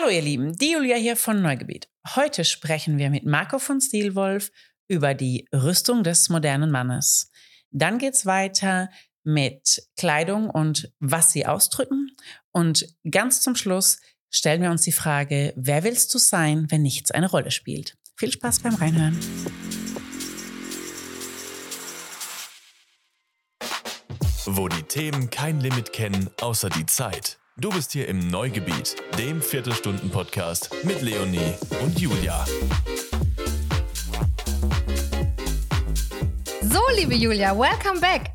Hallo ihr Lieben, die Julia hier von Neugebiet. Heute sprechen wir mit Marco von Stilwolf über die Rüstung des modernen Mannes. Dann geht's weiter mit Kleidung und was sie ausdrücken. Und ganz zum Schluss stellen wir uns die Frage, wer willst du sein, wenn nichts eine Rolle spielt? Viel Spaß beim Reinhören. Wo die Themen kein Limit kennen, außer die Zeit. Du bist hier im Neugebiet, dem Viertelstunden-Podcast mit Leonie und Julia. So, liebe Julia, welcome back.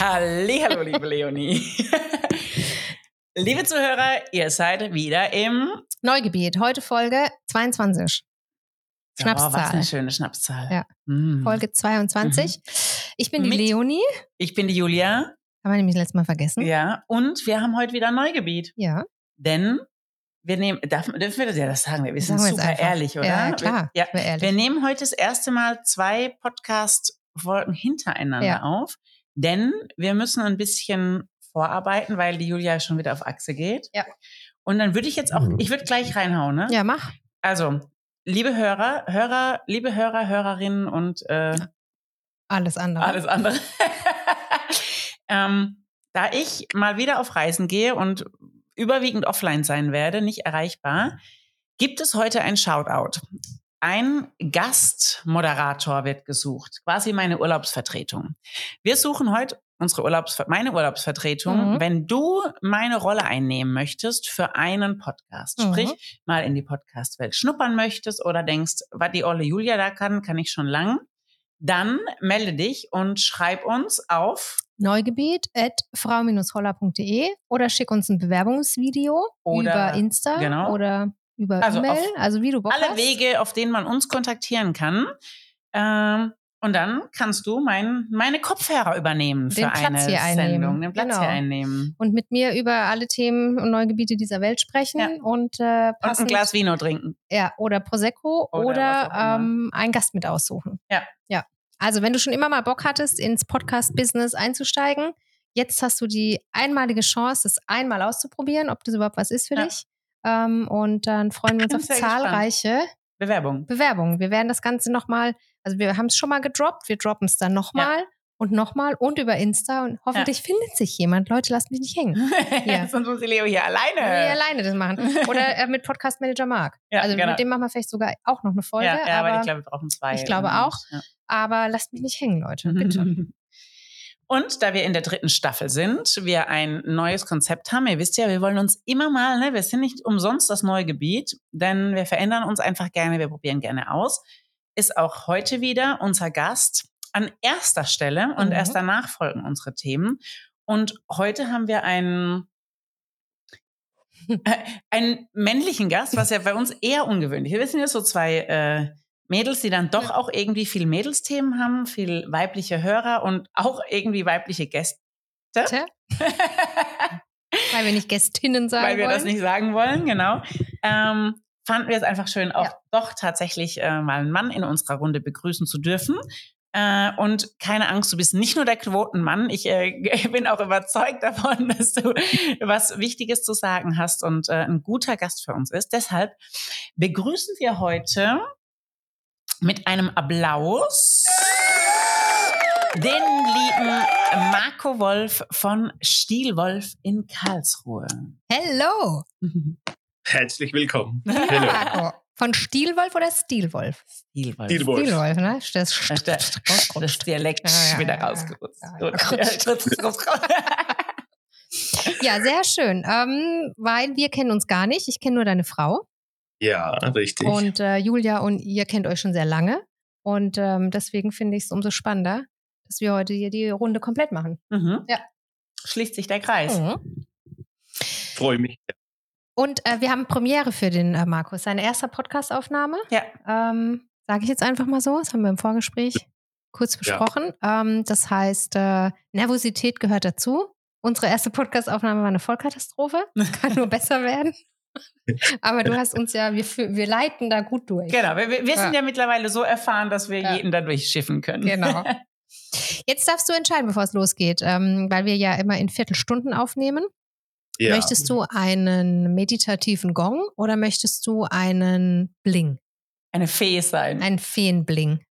Hallo, liebe Leonie. liebe Zuhörer, ihr seid wieder im Neugebiet. Heute Folge 22. Schnapszahl. Oh, was eine schöne Schnapszahl. Ja. Mm. Folge 22. Ich bin die Mit- Leonie. Ich bin die Julia. Haben wir nämlich letztes Mal vergessen. Ja, und wir haben heute wieder ein Neugebiet. Ja. Denn wir nehmen, darf, dürfen wir das ja das sagen? Wir sind Sagen super ehrlich, oder? Ja, klar. Wir, ja, ehrlich. wir nehmen heute das erste Mal zwei Podcast-Folgen hintereinander Ja. auf, denn wir müssen ein bisschen vorarbeiten, weil die Julia schon wieder auf Achse geht. Ja. Und dann würde ich jetzt auch, ich würde gleich reinhauen, ne? Ja, mach. Also, liebe Hörer, Hörer, liebe Hörer, Hörerinnen und äh, Alles andere. alles andere. ähm, da ich mal wieder auf Reisen gehe und überwiegend offline sein werde, nicht erreichbar, gibt es heute ein Shoutout. Ein Gastmoderator wird gesucht, quasi meine Urlaubsvertretung. Wir suchen heute unsere Urlaubs meine Urlaubsvertretung, Mhm. wenn du meine Rolle einnehmen möchtest für einen Podcast. Mhm. Sprich, mal in die Podcastwelt schnuppern möchtest oder denkst, was die Olle Julia da kann, kann ich schon lang. Dann melde dich und schreib uns auf Neugebiet at frau-holler.de oder schick uns ein Bewerbungsvideo Oder- über Insta genau. oder über Also E-Mail, also wie du Bock alle hast. Wege, auf denen man uns kontaktieren kann. Ähm, und dann kannst du mein, meine Kopfhörer übernehmen für Den Platz eine hier einnehmen. Sendung, den Platz Genau. hier einnehmen. Und mit mir über alle Themen und Neugebiete dieser Welt sprechen Ja. und äh, Und ein passend, Glas Vino trinken. ja, oder Prosecco Oder oder, ähm, einen Gast mit aussuchen. Ja. Ja. Also wenn du schon immer mal Bock hattest, ins Podcast-Business einzusteigen, jetzt hast du die einmalige Chance, das einmal auszuprobieren, ob das überhaupt was ist für Ja. dich. Ähm, und dann freuen wir uns auf gespannt. zahlreiche Bewerbung. Bewerbungen. Wir werden das Ganze nochmal, also wir haben es schon mal gedroppt, wir droppen es dann nochmal und nochmal und über Insta und hoffentlich findet sich jemand. Leute, lasst mich nicht hängen. Ja. Sonst muss Leo hier alleine. Nee, alleine das machen. Oder äh, mit Podcast Manager Marc. Ja, also genau. mit dem machen wir vielleicht sogar auch noch eine Folge. ja, ja, aber, aber, ich glaube, wir brauchen zwei. ich glaube auch. Ja. aber lasst mich nicht hängen, Leute. Bitte. Und da wir in der dritten Staffel sind, wir ein neues Konzept haben. Ihr wisst ja, wir wollen uns immer mal, ne, wir sind nicht umsonst das neue Gebiet, denn wir verändern uns einfach gerne, wir probieren gerne aus. Ist auch heute wieder unser Gast an erster Stelle und Mhm. erst danach folgen unsere Themen. Und heute haben wir einen, äh, einen männlichen Gast, was ja bei uns eher ungewöhnlich ist. Wir sind ja so zwei äh, Mädels, die dann doch auch irgendwie viel Mädelsthemen haben, viel weibliche Hörer und auch irgendwie weibliche Gäste. Weil wir nicht Gästinnen sagen weil wir wollen. das nicht sagen wollen, genau. Ähm, fanden wir es einfach schön, auch Ja. doch tatsächlich äh, mal einen Mann in unserer Runde begrüßen zu dürfen. Äh, und keine Angst, du bist nicht nur der Quotenmann. Ich äh, bin auch überzeugt davon, dass du was Wichtiges zu sagen hast und äh, ein guter Gast für uns ist. Deshalb begrüßen wir heute mit einem Applaus den lieben Marco Wolf von Stielwolf in Karlsruhe. Hello, Herzlich willkommen. Marco. Von Stielwolf oder Stilwolf? Stielwolf. Stilwolf. Stilwolf, ne? Das, Das, das, das Dialekt Ja, ja, wieder ja, ja. Ja, sehr schön. Ähm, weil wir kennen uns gar nicht. Ich kenne nur deine Frau. Ja, richtig. Und äh, Julia und ihr kennt euch schon sehr lange. Und ähm, deswegen finde ich es umso spannender, dass wir heute hier die Runde komplett machen. mhm. Ja. Schließt sich der Kreis. Mhm. Freue mich. Und äh, wir haben Premiere für den äh, Markus. Seine erste Podcastaufnahme. Ja. Ähm, Sage ich jetzt einfach mal so. Das haben wir im Vorgespräch kurz besprochen. Ähm, das heißt, äh, Nervosität gehört dazu. Unsere erste Podcastaufnahme war eine Vollkatastrophe. Das kann nur besser werden. Aber du hast uns ja, wir, wir leiten da gut durch. Genau, wir, wir wir sind Ja. ja mittlerweile so erfahren, dass wir Ja. jeden da durchschiffen können. Genau. Jetzt darfst du entscheiden, bevor es losgeht, ähm, weil wir ja immer in Viertelstunden aufnehmen. Ja. Möchtest du einen meditativen Gong oder möchtest du einen Bling? Eine Fee sein. Einen Feenbling?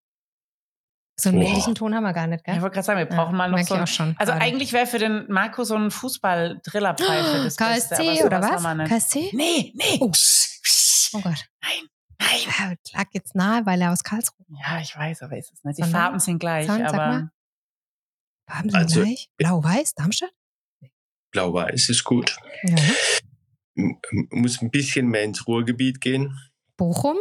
So einen Boah. männlichen Ton haben wir gar nicht, ich gell? wollte gerade sagen, wir brauchen mal noch so. ich ein- auch schon. Also gerade. eigentlich wäre für den Marco so ein Fußball-Drillerpfeife das Beste. aber KSC sowas oder was? haben wir nicht. KSC? Nee, nee. Oh. Oh Gott. Nein. Ja, lag jetzt nahe, weil er aus Karlsruhe Ja, ich weiß, aber ist es nicht. Die Sondern? Farben sind gleich, sag aber mal. Haben sie Also- gleich? Blau-Weiß, Darmstadt? Blau-Weiß ist gut. Ja. Muss ein bisschen mehr ins Ruhrgebiet gehen. Bochum?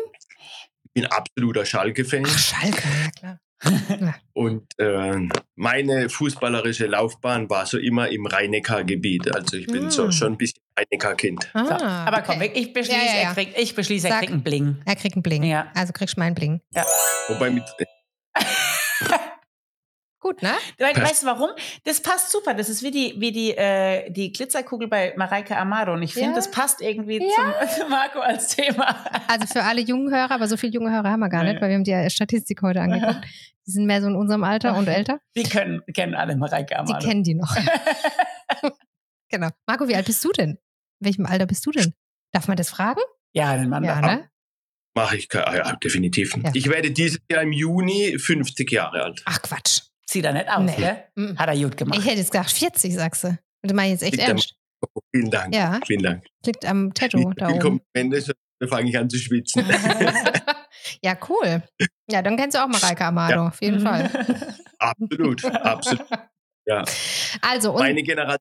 Ich bin absoluter Schalke-Fan. Ach, Schalke, ja klar. Und äh, meine fußballerische Laufbahn war so immer im Rhein-Neckar-Gebiet. Also ich bin Mm. so schon ein bisschen Rhein-Neckar-Kind. Ah, so. aber komm, okay. ich beschließe, Ja, ja, ja. er kriegt, ich beschließe, er Sag. kriegt einen Bling. Er kriegt einen Bling. Ja. Also kriegst du meinen Bling. Wobei mit, Gut, ne? Passt. weißt du warum? Das passt super. Das ist wie die, wie die, äh, die Glitzerkugel bei Mareike Amado. Und ich finde, Ja. das passt irgendwie Ja. zum, zu Marco als Thema. Also für alle jungen Hörer, aber so viele junge Hörer haben wir gar Nee. nicht, weil wir haben die Statistik heute angeguckt. Die sind mehr so in unserem Alter und älter. Die können, kennen alle Mareike Die Amado. kennen die noch. genau. Marco, wie alt bist du denn? In welchem Alter bist du denn? Darf man das fragen? ja, den Mann Ja, ne? mache ich, ja, definitiv. Ja. Ich werde dieses Jahr im Juni 50 Jahre alt. Ach Quatsch. Sieht er nicht aus, Nee. gell? Hat er gut gemacht. Ich hätte jetzt gesagt 40, sagst du. Und du meinst jetzt echt Liegt am- ernst? Vielen Dank. Ja. Vielen Dank. Liegt am Tattoo da oben. Komplimente, da fange ich an zu schwitzen. ja, cool. Ja, dann kennst du auch Mareike Amado, auf jeden Fall. absolut, absolut. Also, und, Meine Generation.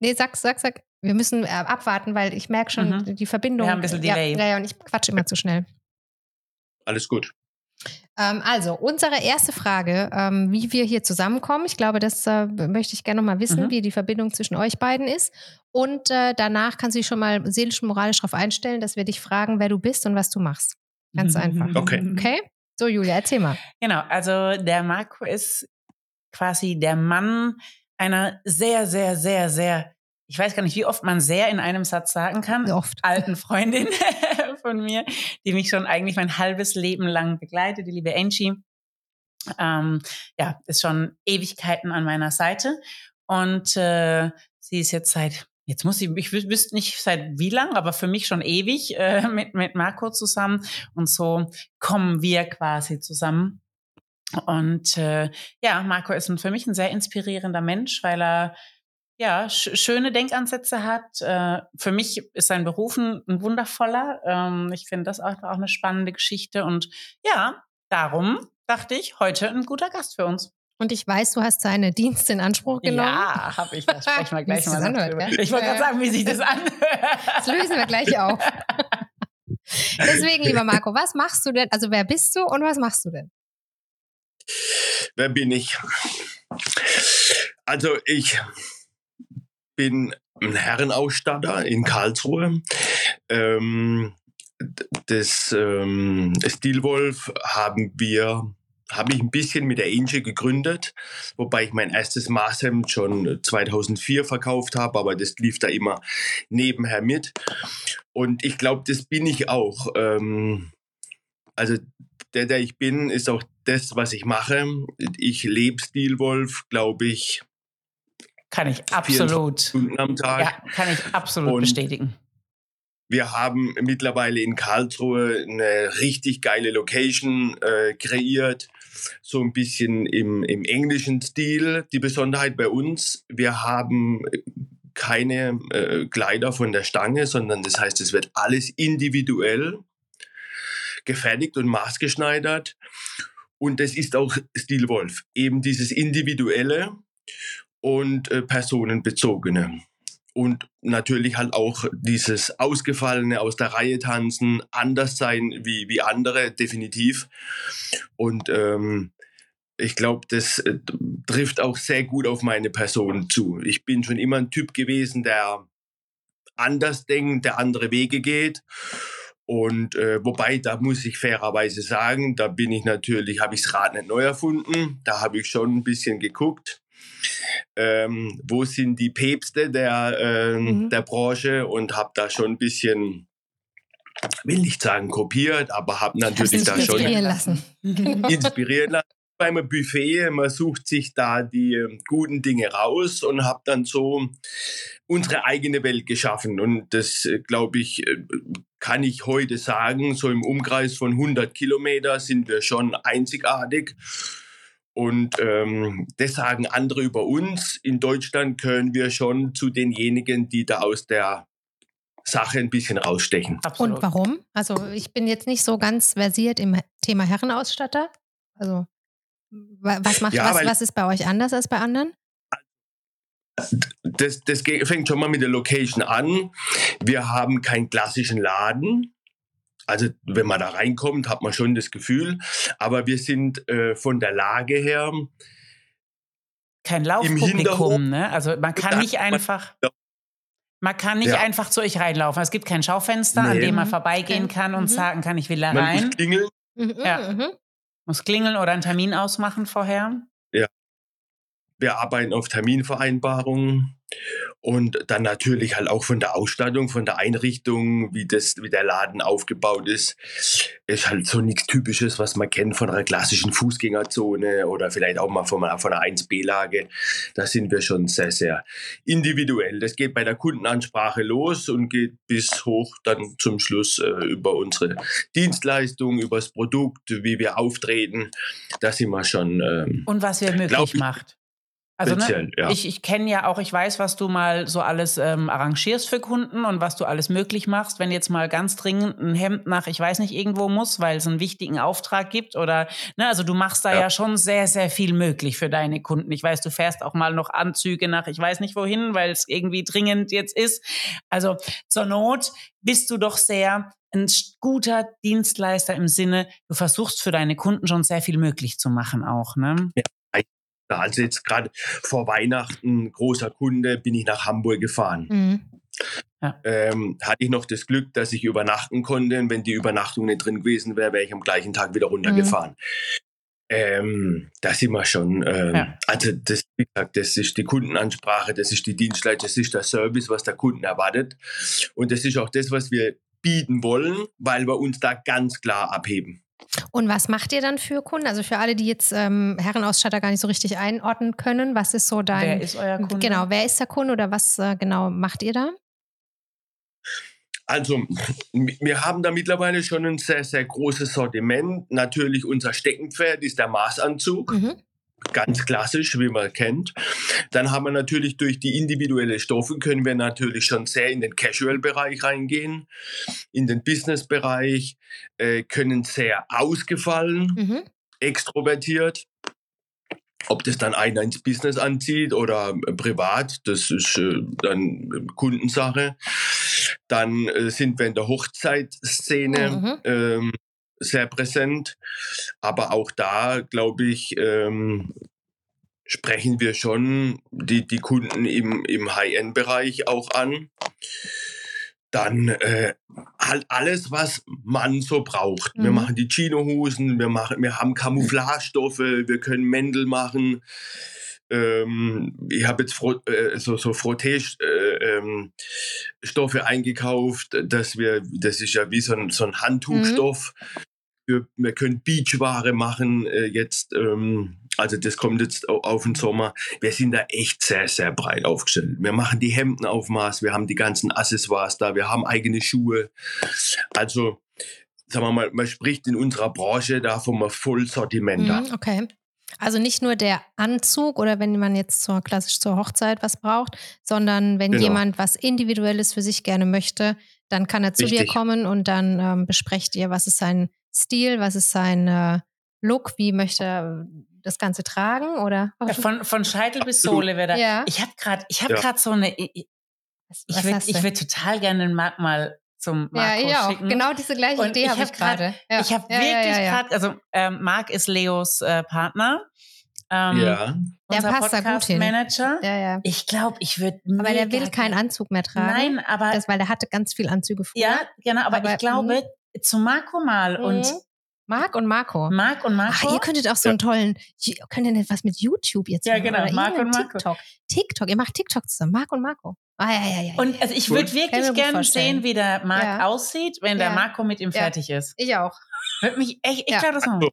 nee, sag, sag, sag. Wir müssen äh, abwarten, weil ich merke schon, Mhm. die Verbindung. Wir haben ein bisschen ja, Delay. Ja, ja, und ich quatsch immer zu schnell. Alles gut. Ähm, also, unsere erste Frage, ähm, wie wir hier zusammenkommen. Ich glaube, das äh, möchte ich gerne noch mal wissen, Mhm. wie die Verbindung zwischen euch beiden ist. Und äh, danach kannst du dich schon mal seelisch und moralisch darauf einstellen, dass wir dich fragen, wer du bist und was du machst. Ganz einfach. Okay. Okay? So, Julia, erzähl mal. Genau, also der Marco ist quasi der Mann einer sehr, sehr, sehr, sehr, ich weiß gar nicht, wie oft man sehr in einem Satz sagen kann, Oft. alten Freundin von mir, die mich schon eigentlich mein halbes Leben lang begleitet, die liebe Angie. Ähm, ja, ist schon Ewigkeiten an meiner Seite. Und äh, sie ist jetzt seit, jetzt muss ich wü- wüsste nicht seit wie lang, aber für mich schon ewig äh, mit, mit Marco zusammen. Und so kommen wir quasi zusammen. Und äh, ja, Marco ist für mich ein sehr inspirierender Mensch, weil er ja sch schöne Denkansätze hat. Äh, für mich ist sein Beruf ein, ein wundervoller. Ähm, ich finde das auch, auch eine spannende Geschichte. Und ja, darum dachte ich, heute ein guter Gast für uns. Und ich weiß, du hast seine Dienste in Anspruch genommen. Ja, habe ich. Da sprechen wir gleich mal das anhört, gell? Ich wollte gerade Ja. sagen, wie sich das anhört. Das lösen wir gleich auf. Deswegen, lieber Marco, was machst du denn? Also, wer bist du und was machst du denn? Wer bin ich? Also ich bin ein Herrenausstatter in Karlsruhe. Ähm, das ähm, Stilwolf haben wir, habe ich ein bisschen mit der Inge gegründet, wobei ich mein erstes Maßhemd schon 2004 verkauft habe, aber das lief da immer nebenher mit. Und ich glaube, das bin ich auch. Ähm, also der, der ich bin, ist auch das, was ich mache. Ich lebe Stilwolf, glaube ich, Kann ich absolut. Stunden am Tag. Ja, kann ich absolut Und- bestätigen. Wir haben mittlerweile in Karlsruhe eine richtig geile Location äh, kreiert. So ein bisschen im, im englischen Stil. Die Besonderheit bei uns, wir haben keine äh, Kleider von der Stange, sondern das heißt, es wird alles individuell gefertigt und maßgeschneidert. Und das ist auch Stilwolf. Eben dieses Individuelle und äh, Personenbezogene. Und natürlich halt auch dieses Ausgefallene aus der Reihe tanzen, anders sein wie, wie andere, definitiv. Und ähm, ich glaube, das äh, trifft auch sehr gut auf meine Person zu. Ich bin schon immer ein Typ gewesen, der anders denkt, der andere Wege geht. Und äh, wobei, da muss ich fairerweise sagen, da bin ich natürlich, habe ich das Rad nicht neu erfunden. Da habe ich schon ein bisschen geguckt. Ähm, wo sind die Päpste der, ähm, Mhm. der Branche und habe da schon ein bisschen, will nicht sagen kopiert, aber habe natürlich da schon inspirieren lassen. inspiriert lassen. beim Buffet, man sucht sich da die äh, guten Dinge raus und habe dann so unsere eigene Welt geschaffen. Und das, äh, glaube ich, äh, kann ich heute sagen, so im Umkreis von 100 Kilometer sind wir schon einzigartig. Und ähm, das sagen andere über uns. In Deutschland können wir schon zu denjenigen, die da aus der Sache ein bisschen rausstechen. Absolut. Und warum? Also ich bin jetzt nicht so ganz versiert im Thema Herrenausstatter. Also was macht ja, was, was ist bei euch anders als bei anderen? Das, das fängt schon mal mit der Location an. Wir haben keinen klassischen Laden. Also wenn man da reinkommt, hat man schon das Gefühl. Aber wir sind äh, von der Lage her kein Laufpublikum, ne? Also man kann nicht einfach. Man kann nicht ja. einfach zu euch reinlaufen. Es gibt kein Schaufenster, nee. an dem man vorbeigehen kann und mhm. sagen kann, ich will da rein. Man muss klingeln. Mhm, ja. Mhm. Muss klingeln oder einen Termin ausmachen vorher? Ja. Wir arbeiten auf Terminvereinbarungen. Und dann natürlich halt auch von der Ausstattung, von der Einrichtung, wie, das, wie der Laden aufgebaut ist, ist halt so nichts Typisches, was man kennt von einer klassischen Fußgängerzone oder vielleicht auch mal von, von einer 1B-Lage. Da sind wir schon sehr, sehr individuell. Das geht bei der Kundenansprache los und geht bis hoch dann zum Schluss äh, über unsere Dienstleistung, über das Produkt, wie wir auftreten. Da sind wir schon. Ähm, und was wir möglich macht. Also ne, ja. ich, ich kenne ja auch, ich weiß, was du mal so alles ähm, arrangierst für Kunden und was du alles möglich machst, wenn jetzt mal ganz dringend ein Hemd nach, ich weiß nicht, irgendwo muss, weil es einen wichtigen Auftrag gibt oder, ne, also du machst da ja. ja schon sehr, sehr viel möglich für deine Kunden. Ich weiß, du fährst auch mal noch Anzüge nach, ich weiß nicht wohin, weil es irgendwie dringend jetzt ist. Also zur Not bist du doch sehr ein guter Dienstleister im Sinne, du versuchst für deine Kunden schon sehr viel möglich zu machen auch, ne? Ja. Also jetzt gerade vor Weihnachten, großer Kunde, bin ich nach Hamburg gefahren. Mhm. Ja. Ähm, hatte ich noch das Glück, dass ich übernachten konnte. Und wenn die Übernachtung nicht drin gewesen wäre, wäre ich am gleichen Tag wieder runtergefahren. Mhm. Ähm, da sind wir schon. Ähm, ja. Also, das, wie gesagt, das ist die Kundenansprache, das ist die Dienstleistung, das ist der Service, was der Kunden erwartet. Und das ist auch das, was wir bieten wollen, weil wir uns da ganz klar abheben. Und was macht ihr dann für Kunden? Also für alle, die jetzt ähm, Herrenausstatter gar nicht so richtig einordnen können, was ist so dein. Wer ist euer Kunde? Genau, wer ist der Kunde oder was äh, genau macht ihr da? Also, wir haben da mittlerweile schon ein sehr, sehr großes Sortiment. Natürlich unser Steckenpferd ist der Maßanzug. Mhm ganz klassisch, wie man kennt. Dann haben wir natürlich durch die individuelle Stoffe können wir natürlich schon sehr in den Casual-Bereich reingehen, in den Business-Bereich, äh, können sehr ausgefallen, mhm. extrovertiert. Ob das dann einer ins Business anzieht oder äh, privat, das ist äh, dann Kundensache. Dann äh, sind wir in der Hochzeitsszene. Mhm. Ähm, sehr präsent. Aber auch da, glaube ich, ähm, sprechen wir schon die, die Kunden im, im High-End-Bereich auch an. Dann äh, halt alles, was man so braucht. Mhm. Wir machen die Chino-Hosen, wir, machen, wir haben Camouflagestoffe, wir können Mäntel machen. Ähm, ich habe jetzt Fro äh, so, so Frotté-Stoffe äh, ähm, eingekauft, dass wir, das ist ja wie so ein, so ein Handtuchstoff. Mhm. Wir, wir, können Beachware machen äh, jetzt. Ähm, also das kommt jetzt auf den Sommer. Wir sind da echt sehr, sehr breit aufgestellt. Wir machen die Hemden auf Maß, wir haben die ganzen Accessoires da, wir haben eigene Schuhe. Also sagen wir mal, man spricht in unserer Branche da vom Vollsortiment. Mhm, okay. Also nicht nur der Anzug oder wenn man jetzt zur, klassisch zur Hochzeit was braucht, sondern wenn genau. jemand was Individuelles für sich gerne möchte, dann kann er zu Richtig. dir kommen und dann ähm, besprecht ihr, was ist sein Stil, was ist sein äh, Look, wie möchte er das Ganze tragen oder? Von, von Scheitel bis Sohle wäre da. Ja. Ich habe gerade, ich habe ja. so eine. Ich, ich würde, total gerne den Marc mal zum Marco ja, ja, schicken. Genau diese gleiche und Idee habe ich gerade. Ja. Ich habe ja, wirklich gerade, also ähm, Marc ist Leos äh, Partner. Ähm, ja. Der passt da gut hin. Manager. Ja, ja. Ich glaube, ich würde. Aber der will keinen Anzug mehr tragen. Nein, aber. Das, weil der hatte ganz viel Anzüge früher. Ja, genau. Aber, aber ich glaube, mh. Zu Marco mal mh. und Marc und Marco. Marc und Marco. Ach, ihr könntet auch so einen tollen, könnt ihr nicht was mit YouTube jetzt machen? Ja, genau, Marc und Marco. TikTok. TikTok, ihr macht TikTok zusammen, Marc und Marco. Ah, ja, ja, ja. Und also ich würde wirklich gerne sehen, wie der Marc ja. aussieht, wenn der Marco mit ihm fertig ist. Ich auch. Würde mich echt, ich ja. glaube, das machen.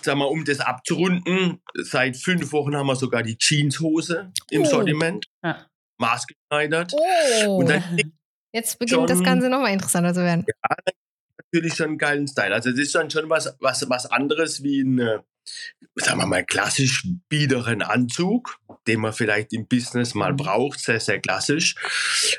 sag mal, um das abzurunden, seit fünf Wochen haben wir sogar die Jeanshose im Oh. Sortiment, Ja. maßgeschneidert. Oh. Und dann Jetzt beginnt das schon- Ganze nochmal interessanter zu werden. natürlich schon einen geilen Style. Also das ist dann schon was, was, was anderes wie ein, äh, sagen wir mal, klassisch biederen Anzug, den man vielleicht im Business mal Mhm. braucht, sehr, sehr klassisch.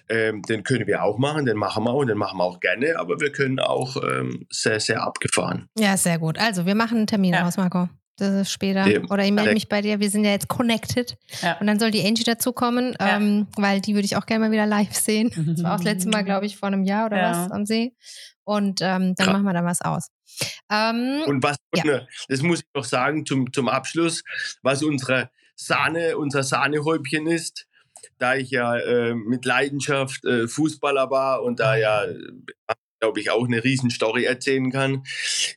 Ähm, den können wir auch machen, den machen wir und den machen wir auch gerne, aber wir können auch ähm, sehr, sehr abgefahren. Ja, sehr gut. Also, wir machen einen Termin Ja. aus, Marco. Das ist später. Ja. Oder ich melde mich bei dir. Wir sind ja jetzt connected. Ja. Und dann soll die Angie dazukommen, Ja. ähm, weil die würde ich auch gerne mal wieder live sehen. Das war auch das letzte Mal, glaube ich, vor einem Jahr oder Ja. was am See. Und ähm, dann machen wir da was aus. Ähm, Und was, Ja. das muss ich noch sagen zum, zum Abschluss, was unsere Sahne, unser Sahnehäubchen ist, da ich ja äh, mit Leidenschaft äh, Fußballer war und da ja, glaube ich, auch eine riesen Story erzählen kann.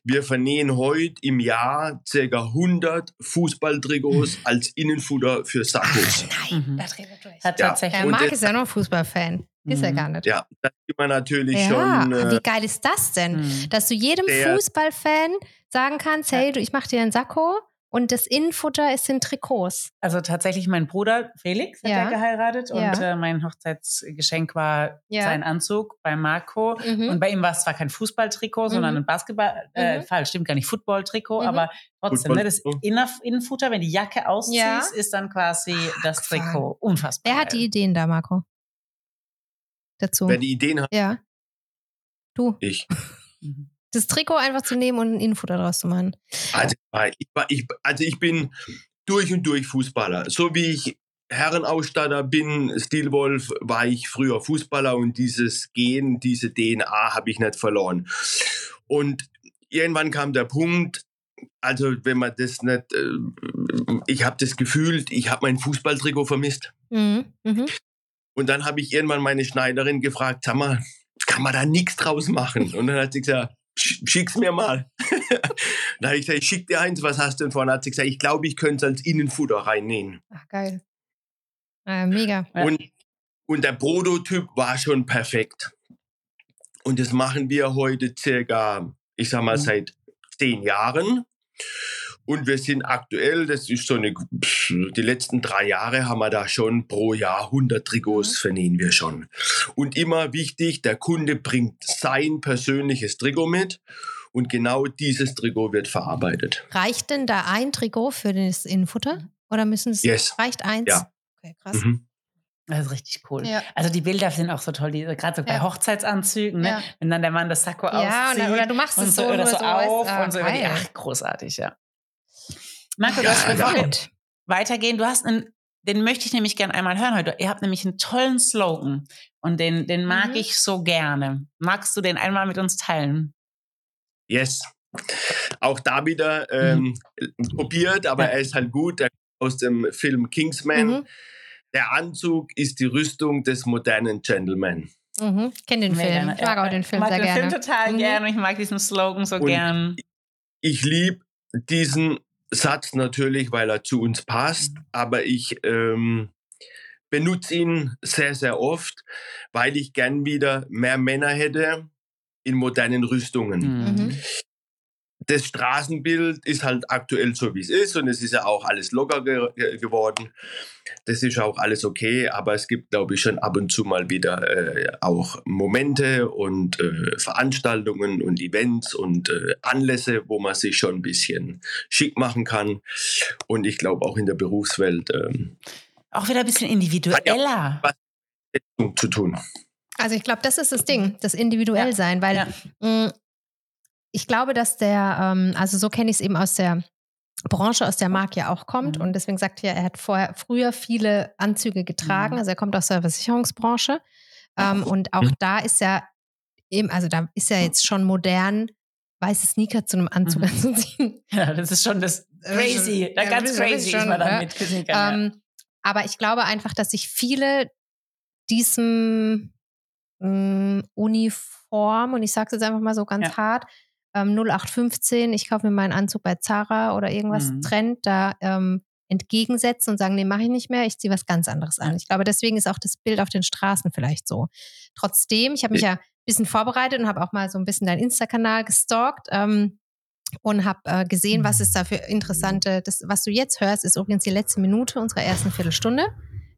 Wir vernähen heute im Jahr ca. 100 Fußballtrikots als Innenfutter für Sackos. ach nein, Mhm. da drehen wir durch. Hat Ja. tatsächlich. Der Und Marc ist ja nur Fußballfan. Ist er Mhm. gar nicht. Ja, das ist man natürlich Ja, schon. Äh, wie geil ist das denn? Mhm. Dass du jedem Fußballfan sagen kannst, hey, du, ich mache dir einen Sakko und das Innenfutter ist in Trikots. Also tatsächlich mein Bruder Felix hat Ja. ja, geheiratet Ja. und äh, mein Hochzeitsgeschenk war Ja. sein Anzug bei Marco. Mhm. Und bei ihm war es zwar kein Fußballtrikot, sondern Mhm. ein Basketball, äh, Mhm. falsch, stimmt gar nicht, Footballtrikot, Mhm. aber trotzdem, ne, das. Inner Innenfutter, wenn die Jacke ausziehst, Ja. ist dann quasi das abgefahren. Trikot. Unfassbar. Wer hat die. Ideen da, Marco? Dazu. wer die Ideen hat, Ja. Du. ich. Das Trikot einfach zu nehmen und ein Innenfutter draus zu machen. Also ich, ich, also ich bin durch und durch Fußballer. So wie ich Herrenausstatter bin, Stilwolf, war ich früher Fußballer und dieses Gen, diese DNA habe ich nicht verloren. Und irgendwann kam der Punkt, also wenn man das nicht, äh, ich habe das gefühlt, ich habe mein Fußballtrikot vermisst. Mhm. Mhm. Und dann habe ich irgendwann meine Schneiderin gefragt, sag mal, kann man da nichts draus machen? Und dann hat sie gesagt, "Sch- schick's mir mal. dann habe ich gesagt, ich schick dir eins, was hast du denn vorne? Hat sie gesagt, ich glaube, ich könnte es als Innenfutter reinnähen. Ach, geil. Äh, mega. Und, und der Prototyp war schon perfekt. Und das machen wir heute circa, ich sag mal, Mhm. seit zehn Jahren. Und wir sind aktuell, das ist so eine, die letzten drei Jahre haben wir da schon pro Jahr 100 Trikots Mhm. vernähen wir schon. Und immer wichtig, der Kunde bringt sein persönliches Trikot mit und genau dieses Trikot wird verarbeitet. Reicht denn da ein Trikot für das Innenfutter? Oder müssen es, Yes. reicht eins? Ja. Okay, krass. Mhm. Das ist richtig cool. Ja. Also die Bilder sind auch so toll, die gerade so bei Ja. Hochzeitsanzügen, ne? Ja. wenn dann der Mann das Sakko Ja, auszieht oder, oder du machst und es so, so, oder so so auf weißt, ah, und so über die, ach, großartig, ja. Marco, du Ja, bevor wir Gut. weitergehen, du hast einen, den möchte ich nämlich gerne einmal hören heute. Ihr habt nämlich einen tollen Slogan und den, den mag Mhm. ich so gerne. Magst du den einmal mit uns teilen? Yes. Auch da wieder ähm, probiert, aber Ja. er ist halt gut. Der kommt aus dem Film Kingsman. Mhm. Der Anzug ist die Rüstung des modernen Gentleman. Mhm. Kenn den Film. gerne. Ich mag auch den Film mag sehr den gerne. Film total Mhm. gerne. Ich mag diesen Slogan so Und- gern. Ich liebe diesen Satz natürlich, weil er zu uns passt, aber ich ähm, benutze ihn sehr, sehr oft, weil ich gern wieder mehr Männer hätte in modernen Rüstungen. Mhm. Das Straßenbild ist halt aktuell so, wie es ist und es ist ja auch alles locker ge ge- geworden. Das ist auch alles okay, aber es gibt, glaube ich, schon ab und zu mal wieder äh, auch Momente und äh, Veranstaltungen und Events und äh, Anlässe, wo man sich schon ein bisschen schick machen kann. Und ich glaube auch in der Berufswelt ähm, Auch wieder ein bisschen individueller. zu tun. Also ich glaube, das ist das Ding, das individuell sein, weil Ja. mh, ich glaube, dass der, ähm, also so kenne ich es eben aus der Branche, aus der Marc ja auch kommt Mhm. und deswegen sagt er, er hat vorher früher viele Anzüge getragen, Mhm. also er kommt aus der Versicherungsbranche ähm, und auch Mhm. da ist ja eben, also da ist ja jetzt schon modern, weiße Sneaker zu einem Anzug Mhm. anzuziehen. Ja, das ist schon das crazy. Da Ja, ganz crazy schon, ist man dann mit Sneakern, ja. Ähm, aber ich glaube einfach, dass sich viele diesem mh, Uniform, und ich sage es jetzt einfach mal so ganz Ja. hart, ähm, 0815, ich kaufe mir meinen Anzug bei Zara oder irgendwas Mhm. Trend, da ähm, entgegensetzen und sagen, nee, mache ich nicht mehr, ich ziehe was ganz anderes an. Ich glaube, deswegen ist auch das Bild auf den Straßen vielleicht so. Trotzdem, ich habe mich ja ein bisschen vorbereitet und habe auch mal so ein bisschen deinen Insta-Kanal gestalkt. Ähm, und habe äh, gesehen, was es da für interessante, das, was du jetzt hörst, ist übrigens die letzte Minute unserer ersten Viertelstunde.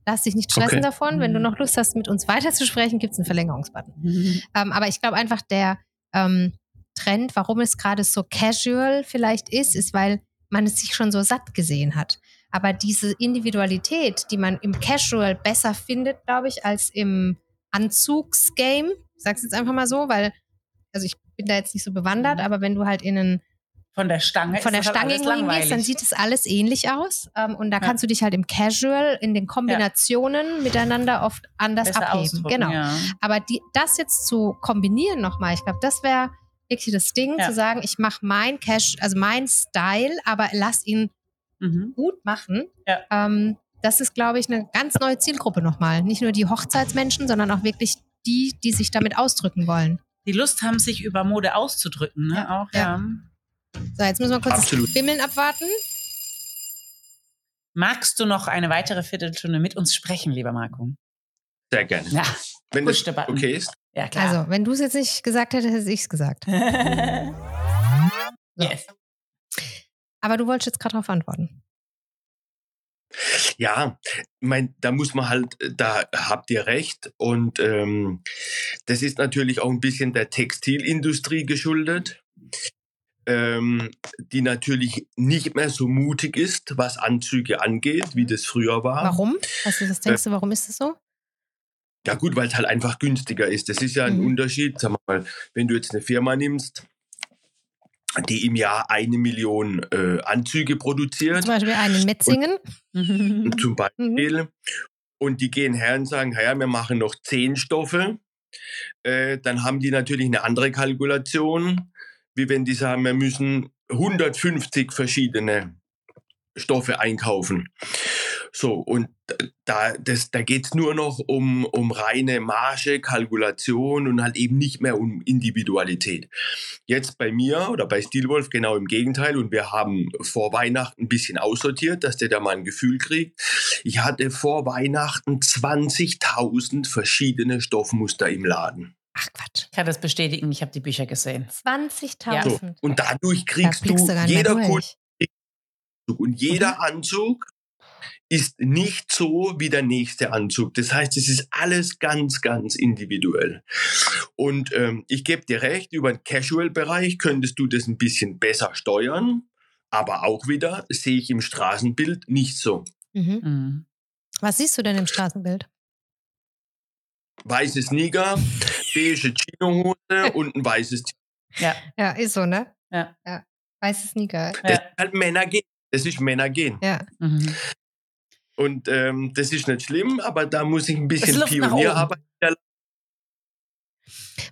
Lass dich nicht stressen Okay. davon. Wenn du noch Lust hast, mit uns weiterzusprechen, gibt es einen Verlängerungsbutton. Ähm, aber ich glaube einfach, der ähm, Trend, warum es gerade so casual vielleicht ist, ist, weil man es sich schon so satt gesehen hat. Aber diese Individualität, die man im Casual besser findet, glaube ich, als im Anzugsgame, ich sag's jetzt einfach mal so, weil, also ich bin da jetzt nicht so bewandert, Mhm. aber wenn du halt in einen Von der Stange von der Stange halt alles hingehst, dann sieht es alles ähnlich aus. Ähm, und da Ja. kannst du dich halt im Casual, in den Kombinationen miteinander oft anders Besser abheben. Genau. Ja. Aber die, das jetzt zu kombinieren nochmal, ich glaube, das wäre wirklich das Ding, Ja. zu sagen, ich mache mein Cash, also mein Style, aber lass ihn Mhm. gut machen. Ja. Ähm, das ist, glaube ich, eine ganz neue Zielgruppe nochmal. Nicht nur die Hochzeitsmenschen, sondern auch wirklich die, die sich damit ausdrücken wollen. Die Lust haben, sich über Mode auszudrücken, ne? Ja. Auch, ja. So, jetzt müssen wir kurz Absolut. das Bimmeln abwarten. Magst du noch eine weitere Viertelstunde mit uns sprechen, lieber Marco? Sehr gerne. Ja, Wenn push das the button. okay ist. Ja klar. Also, wenn du es jetzt nicht gesagt hättest, hätte ich es gesagt. yes. Aber du wolltest jetzt gerade darauf antworten. Ja, mein, da muss man halt, da habt ihr recht. Und ähm, das ist natürlich auch ein bisschen der Textilindustrie geschuldet, ähm, die natürlich nicht mehr so mutig ist, was Anzüge angeht, wie das früher war. Warum? Also, was denkst du, warum ist das so? Ja gut, weil es halt einfach günstiger ist. Das ist ja ein Mhm. Unterschied. Sag mal, wenn du jetzt eine Firma nimmst, die im Jahr eine Million äh, Anzüge produziert, Zum Beispiel einen Metzingen. zum Beispiel, und die gehen her und sagen, ja, wir machen noch zehn Stoffe, äh, dann haben die natürlich eine andere Kalkulation, wie wenn die sagen, wir müssen 150 verschiedene Stoffe einkaufen. So, und da, das, da geht's nur noch um, um reine Marge, Kalkulation und halt eben nicht mehr um Individualität. Jetzt bei mir oder bei Steelwolf genau im Gegenteil und wir haben vor Weihnachten ein bisschen aussortiert, dass der da mal ein Gefühl kriegt. Ich hatte vor Weihnachten 20.000 verschiedene Stoffmuster im Laden. Ach Quatsch. Ich kann das bestätigen, ich habe die Bücher gesehen. 20.000. So, und dadurch Da kriegst du blickst du mehr jeder Kunde. Und jeder Anzug ist nicht so wie der nächste Anzug. Das heißt, es ist alles ganz, ganz individuell. Und ähm, ich gebe dir recht, über den Casual-Bereich könntest du das ein bisschen besser steuern. Aber auch wieder sehe ich im Straßenbild nicht so. Mhm. Mhm. Was siehst du denn im Straßenbild? Weiße Sneaker, beige Chinohose und ein weißes T. Ja. Ja, ist so, ne? Ja. ja. Weiße Sneaker. Das Ja. ist halt Männer gehen. Das ist Männer gehen. Ja. Mhm. Und ähm, das ist nicht schlimm, aber da muss ich ein bisschen. Pionierarbeit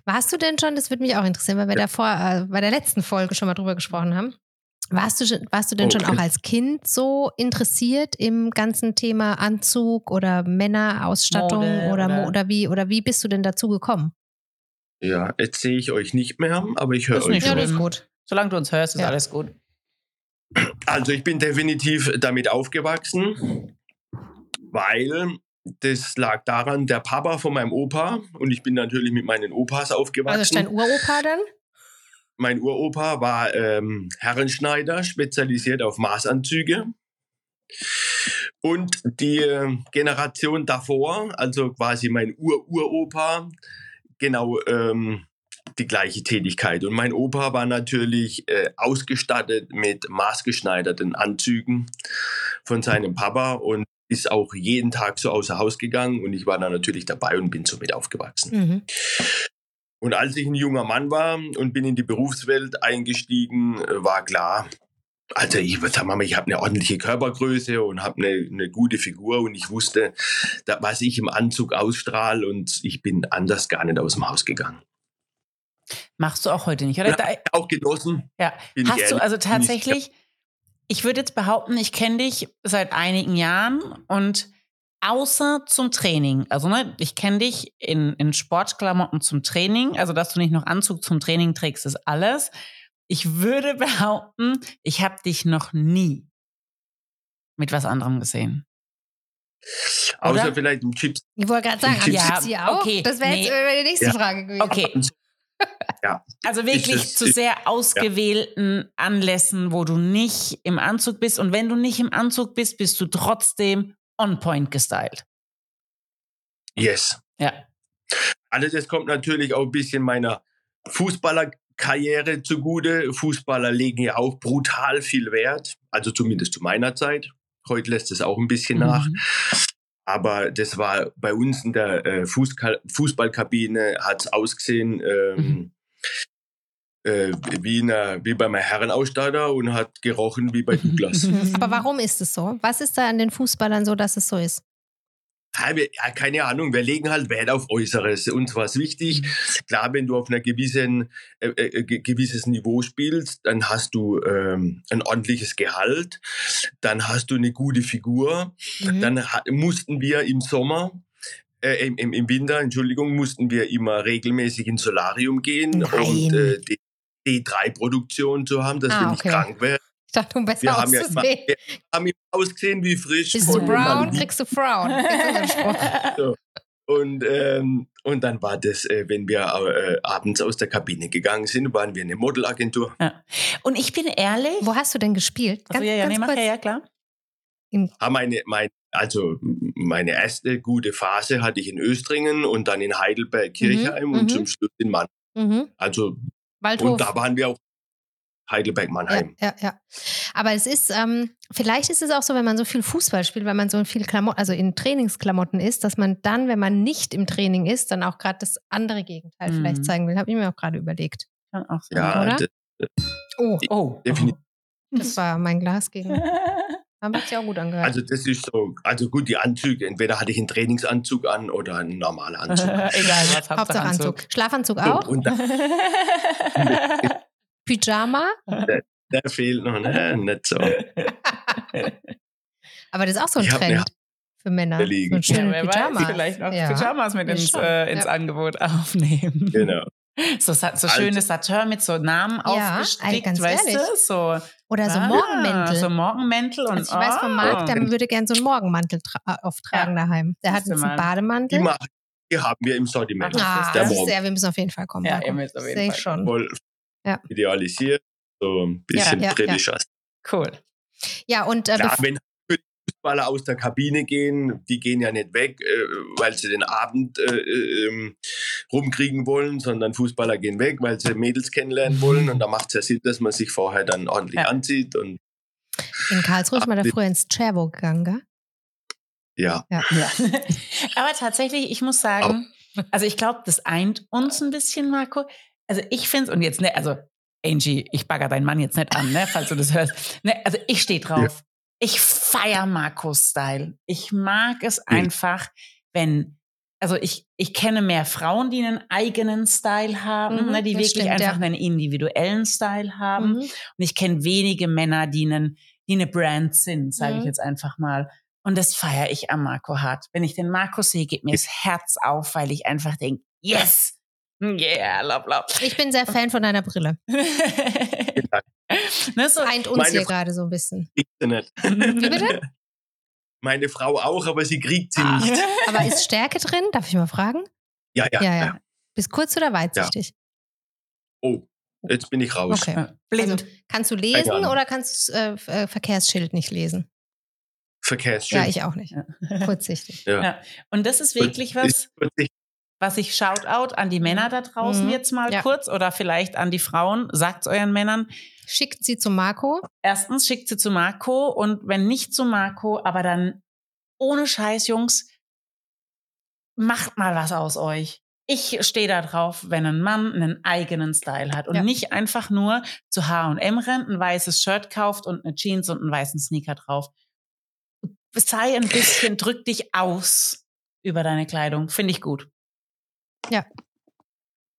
Warst du denn schon, das würde mich auch interessieren, weil wir da vor, äh, bei der letzten Folge schon mal drüber gesprochen haben. Warst du, schon- warst du denn schon Okay. auch als Kind so interessiert im ganzen Thema Anzug oder Männerausstattung Mode oder, oder- oder wie oder wie bist du denn dazu gekommen? Ja, jetzt sehe ich euch nicht mehr, aber ich höre euch nicht Ja, schon. das ist gut. Solange du uns hörst, ist Ja. alles gut. Also ich bin definitiv damit aufgewachsen, weil das lag daran, der Papa von meinem Opa und ich bin natürlich mit meinen Opas aufgewachsen. Also ist dein Uropa dann? mein Uropa war ähm, Herrenschneider, spezialisiert auf Maßanzüge. Und die äh, Generation davor, also quasi mein Ur-Uropa, genau ähm, die gleiche Tätigkeit. Und mein Opa war natürlich äh, ausgestattet mit maßgeschneiderten Anzügen von seinem Papa und ist auch jeden Tag so außer Haus gegangen und ich war da natürlich dabei und bin somit aufgewachsen. Mhm. Und als ich ein junger Mann war und bin in die Berufswelt eingestiegen, äh, war klar, also ich sag mal, ich habe eine ordentliche Körpergröße und habe eine, eine gute Figur und ich wusste, was ich im Anzug ausstrahle und ich bin anders gar nicht aus dem Haus gegangen. Machst du auch heute nicht, oder? Ja. Auch genossen. Ja, hast du also tatsächlich, ich würde jetzt behaupten, ich kenne dich seit einigen Jahren und außer zum Training, also ne, ich kenne dich in, in Sportklamotten zum Training, also dass du nicht noch Anzug zum Training trägst, ist alles. Ich würde behaupten, ich habe dich noch nie mit was anderem gesehen. Außer Oder? vielleicht im Chips. Ich wollte gerade sagen, Ja, ja, sie auch? okay, das wäre jetzt nee. äh, die nächste Ja. Frage gewesen. Okay, ja. Also wirklich es- zu sehr ausgewählten Anlässen, wo du nicht im Anzug bist. Und wenn du nicht im Anzug bist, bist du trotzdem on point gestylt. Yes. Ja. Also das kommt natürlich auch ein bisschen meiner Fußballerkarriere zugute. Fußballer legen ja auch brutal viel Wert, also zumindest zu meiner Zeit. Heute lässt es auch ein bisschen nach. Mhm. Aber das war bei uns in der äh, Fußka Fußballkabine, hat es ausgesehen ähm, äh, wie, in einer, wie beim Herrenausstatter und hat gerochen wie bei Douglas. Aber warum ist es so? Was ist da an den Fußballern so, dass es so ist? Ja, keine Ahnung, wir legen halt Wert auf Äußeres. Uns war es wichtig. Klar, wenn du auf einer gewissen, äh, äh, ge- gewisses Niveau spielst, dann hast du ähm, ein ordentliches Gehalt, dann hast du eine gute Figur. Mhm. Dann mussten wir im Sommer, äh, im, im, Winter, Entschuldigung, mussten wir immer regelmäßig ins Solarium gehen Nein. und äh, die D3-Produktion zu haben, dass Ah, wir nicht okay. krank werden. Ich dachte, um besser Wir haben ja immer, auszusehen. wir haben ausgesehen wie frisch. Bist du brown, kriegst du unser Spruch. Und, ähm, und dann war das, äh, wenn wir äh, abends aus der Kabine gegangen sind, waren wir eine Modelagentur. Und ich bin ehrlich. Wo hast du denn gespielt? Also, ja, ja, nee, mach ja, ja, klar. Haben meine, mein, also meine erste gute Phase hatte ich in Östringen und dann in Heidelberg Kirchheim Mhm, und mhm. zum Schluss in Mann. Mhm. Also Waldhof. und da waren wir auch Heidelberg Ja, Mannheim. ja, ja. Aber es ist, ähm, vielleicht ist es auch so, wenn man so viel Fußball spielt, weil man so viel Klamotten, also in Trainingsklamotten ist, dass man dann, wenn man nicht im Training ist, dann auch gerade das andere Gegenteil Mhm. vielleicht zeigen will. Habe ich mir auch gerade überlegt. Kann auch sein. Ja, oder? d- Oh, Oh. definitiv. das war mein Glas gegen. Aber hat sich auch gut angehört. Also das ist so, also gut, die Anzüge, entweder hatte ich einen Trainingsanzug an oder einen normalen Anzug. Egal was, Hauptsache Anzug. Schlafanzug So, auch? und da, Pyjama? der fehlt noch, ne? Nicht so. Aber das ist auch so ein Ich hab Trend für Männer. liegen. So ein Ja, schöne wer Pyjamas. weiß, vielleicht noch Ja. Pyjamas mit ins, äh, ins Ja. Angebot aufnehmen. Genau. So, so Also- schönes Satin mit so Namen Ja, aufgestrickt, ganz weißt ehrlich. du? So, Oder so ah, Morgenmäntel. So Morgenmäntel und also ich weiß von oh. Marc, der würde gern so einen Morgenmantel äh, auftragen daheim. Der hat jetzt einen mal. Die, Bademantel. machen, die haben wir im Sortiment. Ah, der das ist ja, wir müssen auf jeden Fall kommen. Ja, ihr müsst auf jeden Sehe ich Fall schon. Voll Ja. idealisiert. So ein bisschen Ja, ja, britischer. Cool. Ja, und äh, Klar, wenn Fußballer aus der Kabine gehen, die gehen ja nicht weg, äh, weil sie den Abend äh, ähm, rumkriegen wollen, sondern Fußballer gehen weg, weil sie Mädels kennenlernen wollen. Und da macht es ja Sinn, dass man sich vorher dann ordentlich Ja. anzieht. Und in Karlsruhe ist man da früher ins Cherbo gegangen, gell? ja, Ja. Aber tatsächlich, ich muss sagen, also ich glaube, das eint uns ein bisschen, Marco. Also ich finde und jetzt, ne, also Angie, ich bagger deinen Mann jetzt nicht an, ne, falls du das hörst. Ne, also ich stehe drauf. Ich feier Marcos Style. Ich mag es einfach, wenn, also ich, ich kenne mehr Frauen, die einen eigenen Style haben, Mhm, ne, die wirklich stimmt, einfach ja. einen individuellen Style haben. Mhm. Und ich kenne wenige Männer, die, einen, die eine Brand sind, sage ich Mhm. jetzt einfach mal. Und das feiere ich am Marco hart. Wenn ich den Marco sehe, geht mir das Herz auf, weil ich einfach denke, yes, yeah, love, love. Ich bin sehr Fan von deiner Brille. ne, so, Eint uns Meine hier Frau- gerade so ein bisschen. kriegt sie nicht. Wie bitte? Meine Frau auch, aber sie kriegt sie Ah. nicht. Aber ist Stärke drin? Darf ich mal fragen? Ja, ja, Ja, ja. ja. Bist kurz oder weitsichtig? Oh, jetzt bin ich raus. Okay. blind. Also, kannst du lesen oder kannst du äh, äh, Verkehrsschild nicht lesen? Verkehrsschild. Ja, ich auch nicht. Kurzsichtig. Ja. Ja. Und das ist wirklich was, Ist wirklich- was ich Shoutout an die Männer da draußen Mhm. jetzt mal Ja. kurz oder vielleicht an die Frauen. Sagt euren Männern, Schickt sie zu Marco. erstens schickt sie zu Marco und wenn nicht zu Marco, aber dann ohne Scheiß, Jungs, macht mal was aus euch. Ich stehe da drauf, wenn ein Mann einen eigenen Style hat und Ja. nicht einfach nur zu H&M rennt, ein weißes Shirt kauft und eine Jeans und einen weißen Sneaker drauf. Sei ein bisschen, drück dich aus über deine Kleidung. Finde ich gut.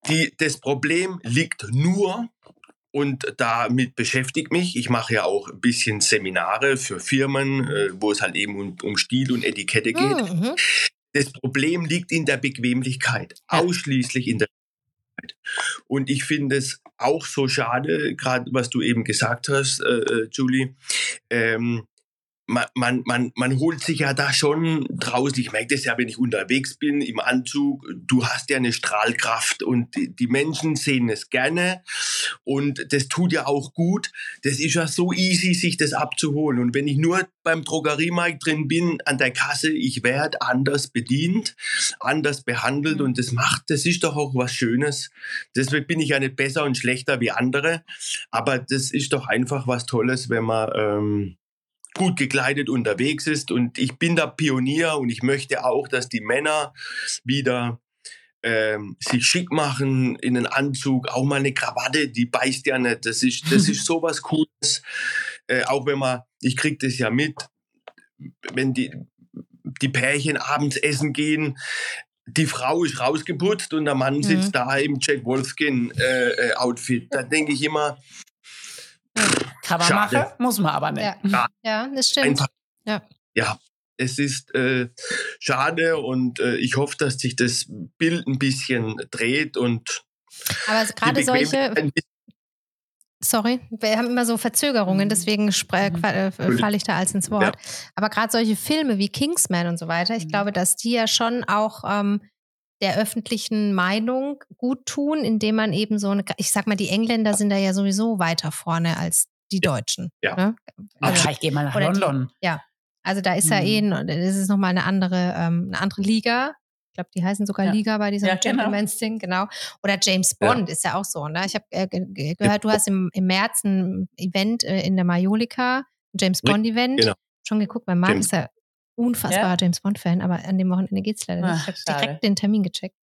Die, das Problem liegt nur, und damit beschäftigt mich, ich mache ja auch ein bisschen Seminare für Firmen, äh, wo es halt eben um, um Stil und Etikette geht. Mhm. Das Problem liegt in der Bequemlichkeit, Ja. ausschließlich in der Bequemlichkeit. Und ich finde es auch so schade, gerade was du eben gesagt hast, äh, äh, Julie, ähm, man, man, man, man holt sich ja da schon draußen, ich merke das ja, wenn ich unterwegs bin im Anzug, du hast ja eine Strahlkraft und die, die Menschen sehen es gerne und das tut ja auch gut. Das ist ja so easy, sich das abzuholen. Und wenn ich nur beim Drogeriemarkt drin bin, an der Kasse, ich werde anders bedient, anders behandelt und das macht, das ist doch auch was Schönes. Deswegen bin ich ja nicht besser und schlechter wie andere, aber das ist doch einfach was Tolles, wenn man ähm, gut gekleidet unterwegs ist. Und ich bin da Pionier und ich möchte auch, dass die Männer wieder ähm, sich schick machen in einen Anzug, auch mal eine Krawatte, die beißt ja nicht. Das ist, das ist sowas Cooles. Äh, auch wenn man, ich krieg das ja mit, wenn die, die Pärchen abends essen gehen, die Frau ist rausgeputzt und der Mann sitzt mhm. da im Jack Wolfskin äh, äh, Outfit. Da denke ich immer, kann man Schade. machen, muss man aber nicht. Ja, ja das stimmt. Einfach, ja. ja, es ist äh, schade und äh, ich hoffe, dass sich das Bild ein bisschen dreht und. Aber gerade solche. Sorry, wir haben immer so Verzögerungen, mhm. deswegen mhm. äh, falle ich da als ins Wort. Ja. Aber gerade solche Filme wie Kingsman und so weiter, ich mhm. glaube, dass die ja schon auch ähm, der öffentlichen Meinung gut tun, indem man eben so eine, ich sag mal, die Engländer sind da ja sowieso weiter vorne als die Deutschen. Ja. Ne? Also, ja, ich gehe mal nach London. Die, ja. Also da ist mhm. ja eh, das ist nochmal eine andere, ähm, eine andere Liga. Ich glaube, die heißen sogar ja. Liga bei diesem ja, genau. Gentleman's Ding, genau. Oder James Bond ja. ist ja auch so. Ne? Ich habe äh, gehört, du hast im, im März ein Event äh, in der Majolika, ein James Bond Event. Genau. Schon geguckt, mein Mann James. ist ja unfassbarer James Bond-Fan, aber an dem Wochenende geht es leider nicht. Ich habe direkt den Termin gecheckt.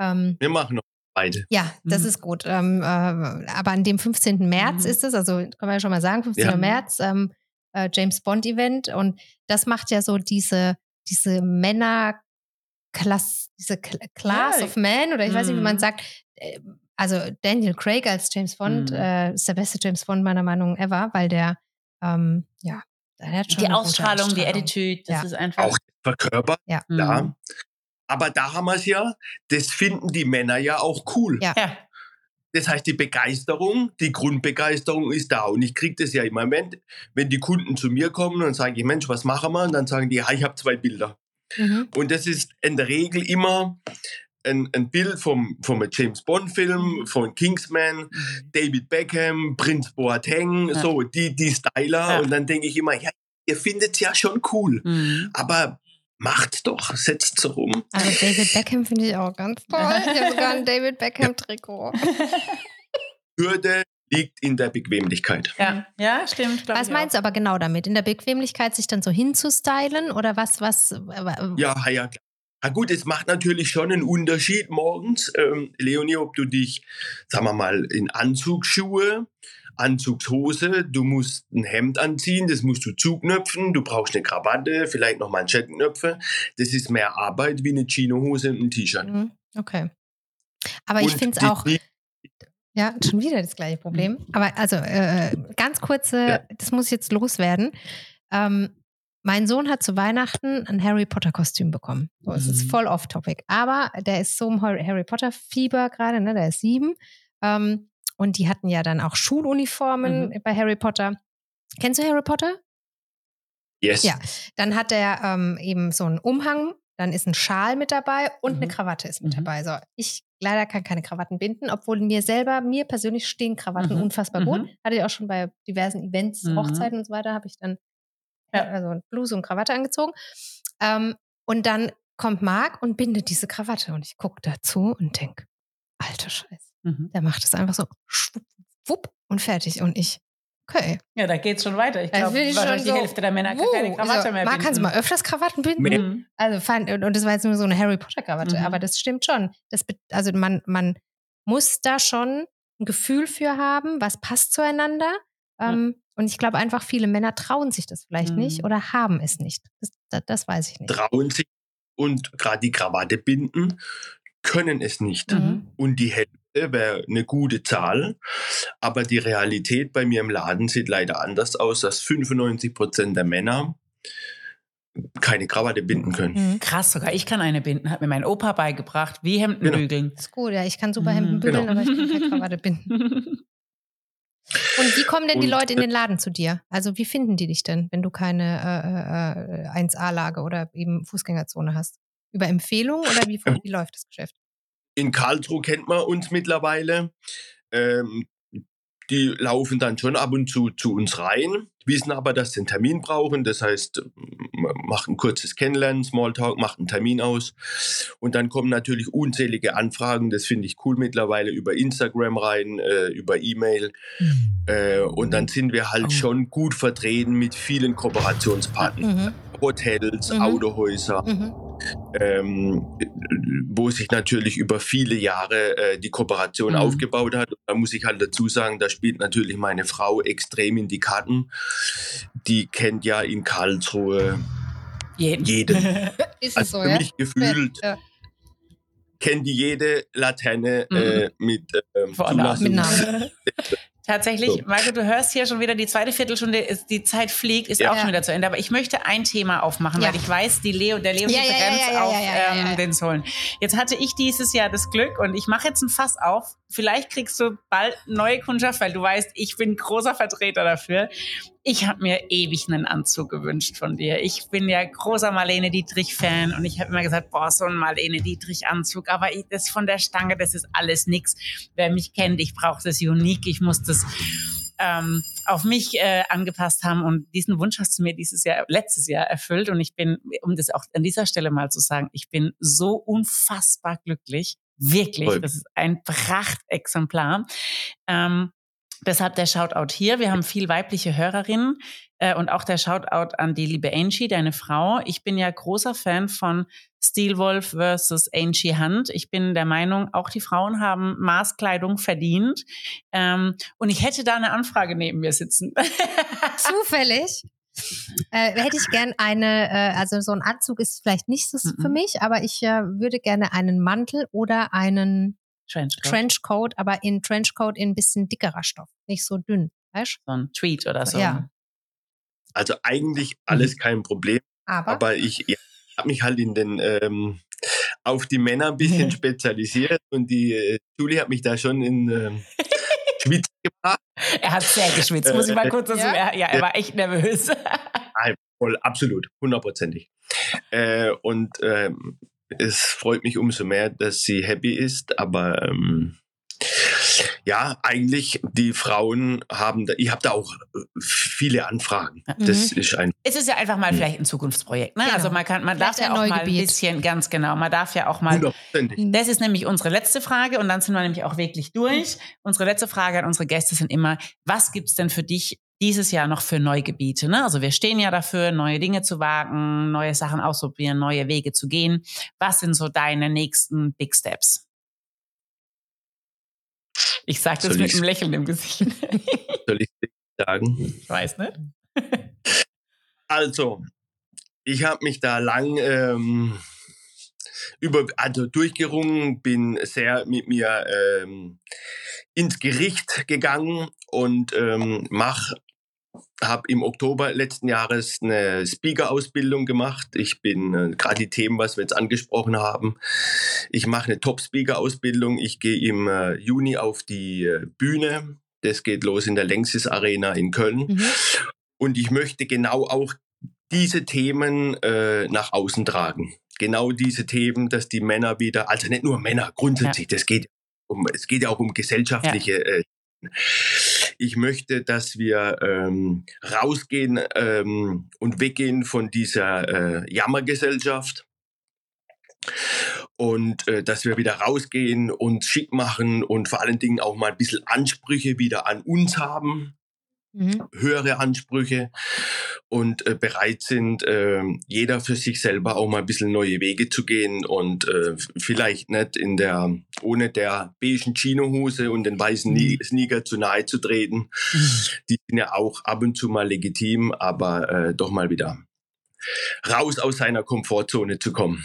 Ähm, Wir machen noch beide. Ja, das mhm. ist gut. Ähm, äh, aber an dem 15. März mhm. ist es, also kann man ja schon mal sagen, 15. Ja. März, ähm, äh, James Bond Event. Und das macht ja so diese, diese Männer, Class, diese Class ja. of Men, oder ich mhm. weiß nicht, wie man mhm. sagt. Äh, also Daniel Craig als James Bond mhm. äh, ist der beste James Bond meiner Meinung nach ever, weil der, ähm, ja, der hat schon die Ausstrahlung, Ausstrahlung, die Attitude, das ja. ist einfach. Auch verkörpert, ja. ja. Aber da haben wir es ja, das finden die Männer ja auch cool. Ja. Das heißt, die Begeisterung, die Grundbegeisterung ist da. Und ich kriege das ja im Moment, wenn die Kunden zu mir kommen und sagen, Mensch, was machen wir? Und dann sagen die, ja, ich habe zwei Bilder. Mhm. Und das ist in der Regel immer ein, ein Bild vom, vom James Bond-Film, von Kingsman, mhm. David Beckham, Prinz Boateng, ja. so die, die Styler. Ja. Und dann denke ich immer, ja, ihr findet es ja schon cool. Mhm. Aber Macht's doch, setzt so rum. Also David Beckham finde ich auch ganz toll. Ich habe sogar ein David Beckham-Trikot. Hürde liegt in der Bequemlichkeit. Ja, ja stimmt. Was meinst du aber genau damit? In der Bequemlichkeit sich dann so hinzustylen oder was, was? Äh, ja, ja, klar. Na gut, es macht natürlich schon einen Unterschied morgens, ähm, Leonie, ob du dich, sagen wir mal, in Anzugsschuhe Anzugshose, du musst ein Hemd anziehen, das musst du zuknöpfen, du brauchst eine Krawatte, vielleicht noch Manschettenknöpfe. Das ist mehr Arbeit wie eine Chinohose und ein T-Shirt. Mhm, okay. Aber und ich finde es auch. Ja, schon wieder das gleiche Problem. Mhm. Aber also äh, ganz kurze, ja. das muss jetzt loswerden. Ähm, mein Sohn hat zu Weihnachten ein Harry Potter Kostüm bekommen. So, es ist mhm. voll off Topic. Aber der ist so im Harry Potter Fieber gerade, ne? Der ist sieben. Ähm, und die hatten ja dann auch Schuluniformen mhm. bei Harry Potter. Kennst du Harry Potter? Yes. Ja, dann hat er ähm, eben so einen Umhang, dann ist ein Schal mit dabei und mhm. eine Krawatte ist mit mhm. dabei. So, ich leider kann keine Krawatten binden, obwohl mir selber, mir persönlich stehen Krawatten mhm. unfassbar gut. Mhm. Hatte ich auch schon bei diversen Events, mhm. Hochzeiten und so weiter, habe ich dann also Bluse und Krawatte angezogen. Ähm, und dann kommt Marc und bindet diese Krawatte und ich gucke dazu und denke, alter Scheiße. Mhm. Der macht es einfach so schwupp, wupp und fertig. Und ich, okay. Ja, da geht es schon weiter. Ich glaube, wahrscheinlich die so, Hälfte der Männer kann keine Krawatte so, mehr binden. Kannst du mal öfters Krawatten binden? Mhm. Also, und das war jetzt nur so eine Harry Potter Krawatte. Mhm. Aber das stimmt schon. Das, also man, man muss da schon ein Gefühl für haben, was passt zueinander. Ähm, Und ich glaube einfach, viele Männer trauen sich das vielleicht mhm. nicht oder haben es nicht. Das, das, das, weiß ich nicht. Trauen sich und gerade die Krawatte binden, können es nicht. Mhm. Und die Hälfte wäre eine gute Zahl, aber die Realität bei mir im Laden sieht leider anders aus, dass 95 Prozent der Männer keine Krawatte binden können. Mhm. Krass, sogar ich kann eine binden, hat mir mein Opa beigebracht, wie Hemden genau. bügeln. ist gut, ja, ich kann super Hemden mhm, bügeln, genau. aber ich kann keine Krawatte binden. Und wie kommen denn die Und, Leute in äh, den Laden zu dir? Also wie finden die dich denn, wenn du keine äh, äh, 1A-Lage oder eben Fußgängerzone hast? Über Empfehlung oder wie, Ähm. wie läuft das Geschäft? In Karlsruhe kennt man uns mittlerweile. Ähm, die laufen dann schon ab und zu zu uns rein, wissen aber, dass sie einen Termin brauchen. Das heißt, macht ein kurzes Kennenlernen, Smalltalk, macht einen Termin aus. Und dann kommen natürlich unzählige Anfragen. Das finde ich cool mittlerweile über Instagram rein, äh, über E-Mail. Äh, und dann sind wir halt Oh. schon gut vertreten mit vielen Kooperationspartnern. Mhm. Hotels, Mhm. Autohäuser, Mhm. ähm, wo sich natürlich über viele Jahre äh, die Kooperation Mhm. aufgebaut hat. Da muss ich halt dazu sagen, da spielt natürlich meine Frau extrem in die Karten. Die kennt ja in Karlsruhe Jeden. jeden. Ist es Also so, für ja? mich gefühlt Ja. kennt die jede Laterne Mhm. äh, mit ähm, Vornamen. Mit Namen. Tatsächlich, So. Marco, du hörst hier schon wieder, die zweite Viertelstunde, ist, die Zeit fliegt, ist Ja. auch schon wieder zu Ende. Aber ich möchte ein Thema aufmachen, Ja. weil ich weiß, die Leo, der Leo Ja, steht begrenzt ja, ja, auf ja, ja, ja, ähm, ja. den Sohlen. Jetzt hatte ich dieses Jahr das Glück und ich mache jetzt ein Fass auf. Vielleicht kriegst du bald neue Kundschaft, weil du weißt, ich bin großer Vertreter dafür. Ich habe mir ewig einen Anzug gewünscht von dir. Ich bin ja großer Marlene Dietrich-Fan und ich habe immer gesagt, boah, so ein Marlene Dietrich-Anzug, aber ich, das von der Stange, das ist alles nix. Wer mich kennt, ich brauche das Unique, ich muss das ähm, auf mich äh, angepasst haben und diesen Wunsch hast du mir dieses Jahr, letztes Jahr erfüllt und ich bin, um das auch an dieser Stelle mal zu sagen, ich bin so unfassbar glücklich, wirklich, Voll. das ist ein Prachtexemplar. Ähm, Deshalb der Shoutout hier. Wir haben viel weibliche Hörerinnen äh, und auch der Shoutout an die liebe Angie, deine Frau. Ich bin ja großer Fan von Steelwolf versus Angie Hunt. Ich bin der Meinung, auch die Frauen haben Maßkleidung verdient. Ähm, und ich hätte da eine Anfrage neben mir sitzen. Zufällig. Äh, hätte ich gern eine, äh, also so ein Anzug ist vielleicht nicht so Mhm. für mich, aber ich äh, würde gerne einen Mantel oder einen Trenchcoat. Trenchcoat, aber in Trenchcoat in ein bisschen dickerer Stoff, nicht so dünn, weißt so ein Tweet oder so. Ja. Also eigentlich alles kein Problem. Aber, Aber ich ja, habe mich halt in den ähm, auf die Männer ein bisschen spezialisiert und die äh, Julie hat mich da schon in ähm, Schwitz gebracht. Er hat sehr geschwitzt, muss ich mal kurz dazu. Ja? Ja, ja er war echt nervös. Voll, absolut, hundertprozentig. Äh, und ähm, es freut mich umso mehr, dass sie happy ist, aber ähm, ja, eigentlich die Frauen haben, da, ich habe da auch äh, viele Anfragen. Mhm. Das ist ein Es ist ja einfach mal Hm. vielleicht ein Zukunftsprojekt. Ne? Genau. Also man kann, man darf Vielleicht ja ein auch mal ein bisschen, ganz genau, man darf ja auch mal hundertprozentig. Das ist nämlich unsere letzte Frage und dann sind wir nämlich auch wirklich durch. Unsere letzte Frage an unsere Gäste sind immer, was gibt's denn für dich dieses Jahr noch für Neugebiete? Ne? Also wir stehen ja dafür, neue Dinge zu wagen, neue Sachen auszuprobieren, neue Wege zu gehen. Was sind so deine nächsten Big Steps? Ich sage das Soll mit ich's- einem Lächeln im Gesicht. Soll ich sagen? ich weiß nicht. Also, ich habe mich da lang ähm, über, also durchgerungen, bin sehr mit mir ähm, ins Gericht gegangen und ähm, mach, habe im Oktober letzten Jahres eine Speaker-Ausbildung gemacht. Ich bin äh, gerade die Themen, was wir jetzt angesprochen haben. Ich mache eine Top-Speaker-Ausbildung. Ich gehe im äh, Juni auf die äh, Bühne. Das geht los in der Längsis Arena in Köln. Mhm. Und ich möchte genau auch diese Themen äh, nach außen tragen. Genau diese Themen, dass die Männer wieder, also nicht nur Männer, grundsätzlich, das geht um, es geht ja auch um gesellschaftliche. Äh, ich möchte, dass wir ähm, rausgehen ähm, und weggehen von dieser äh, Jammergesellschaft. Und äh, dass wir wieder rausgehen und schick machen und vor allen Dingen auch mal ein bisschen Ansprüche wieder an uns haben Mhm. höhere Ansprüche und äh, bereit sind, äh, jeder für sich selber auch mal ein bisschen neue Wege zu gehen und äh, vielleicht nicht in der, ohne der beigen Chinohose und den weißen Ni- Sneaker zu nahe zu treten. Die sind ja auch ab und zu mal legitim, aber äh, doch mal wieder raus aus seiner Komfortzone zu kommen.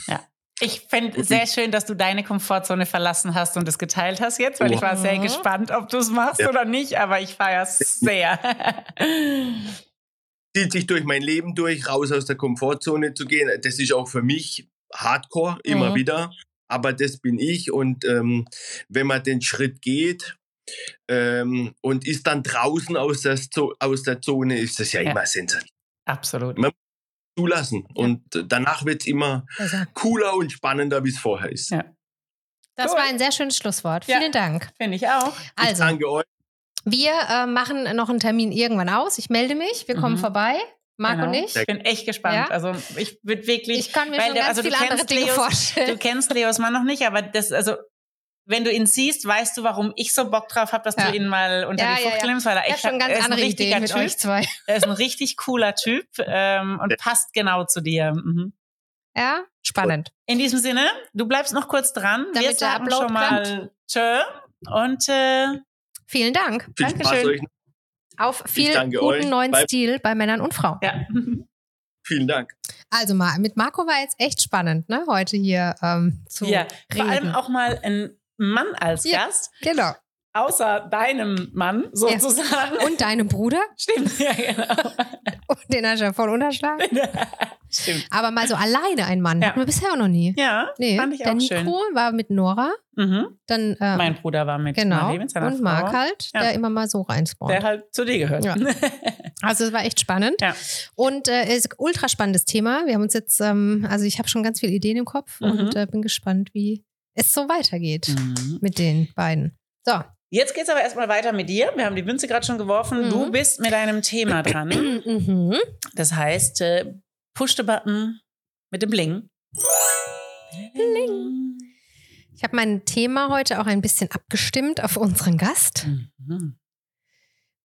Ich fände sehr schön, dass du deine Komfortzone verlassen hast und es geteilt hast jetzt, weil ich war sehr gespannt, ob du es machst Ja. oder nicht, aber ich feiere es sehr. zieht sich durch mein Leben durch, raus aus der Komfortzone zu gehen. Das ist auch für mich Hardcore, immer Mhm. wieder. Aber das bin ich. Und ähm, wenn man den Schritt geht, ähm, und ist dann draußen aus der, Zo aus der Zone, ist das ja, Ja. immer sensationell. Absolut. Man- Zulassen. Und danach wird es immer Also, cooler und spannender, wie es vorher ist. Ja. das Cool. war ein sehr schönes Schlusswort. Ja. Vielen Dank. Finde ich auch. Ich Also, danke euch. wir äh, machen noch einen Termin irgendwann aus. Ich melde mich. Wir kommen Mhm. vorbei. Marc Genau. und ich. Ich bin echt gespannt. Ja? Also ich würde wirklich. Ich kann mir weil schon der- ganz also du viele andere kennst Dinge Leos- vorstellen. Du kennst Leos Mann noch nicht, aber das, also, wenn du ihn siehst, weißt du, warum ich so Bock drauf habe, dass Ja. du ihn mal unter Ja, die ja, Fuchtel ja. nimmst, weil er echt schon ganz ist ein andere richtiger Ideen mit typ. euch zwei. Er ist ein richtig cooler Typ ähm, und passt genau zu dir. Mhm. Ja, spannend. In diesem Sinne, du bleibst noch kurz dran. Wir Damit der sagen Upload schon mal Tschö und äh, Vielen Dank. Viel Spaß Dankeschön. euch. Auf viel guten euch. neuen Bye. Stil bei Männern und Frauen. ja. Vielen Dank. Also mal, mit Marco war jetzt echt spannend, ne? Heute hier ähm, zu ja. Vor reden. allem auch mal ein Mann als Ja. Gast, Genau. außer deinem Mann sozusagen. Und deinem Bruder, Stimmt, ja, genau. und den hast du ja voll unterschlagen. Stimmt. Aber mal so alleine ein Mann. Ja. Hatten wir bisher auch noch nie. Ja, Nee, fand ich der auch Nico schön. war mit Nora, Mhm. dann äh, Mein Bruder war mit genau Marie, mit seiner und Frau, Marc halt, Ja. der immer mal so reinspawnt. der halt zu dir gehört. Ja. Also es war echt spannend. Ja. Und äh, es ist ein ultra spannendes Thema. Wir haben uns jetzt, ähm, also ich habe schon ganz viele Ideen im Kopf Mhm. und äh, bin gespannt, wie es so weitergeht Mhm. mit den beiden. So. Jetzt geht's aber erstmal weiter mit dir. Wir haben die Münze gerade schon geworfen. Mhm. Du bist mit deinem Thema dran. Mhm. Das heißt, äh, push the button mit dem Bling. Bling. Ich habe mein Thema heute auch ein bisschen abgestimmt auf unseren Gast, Mhm.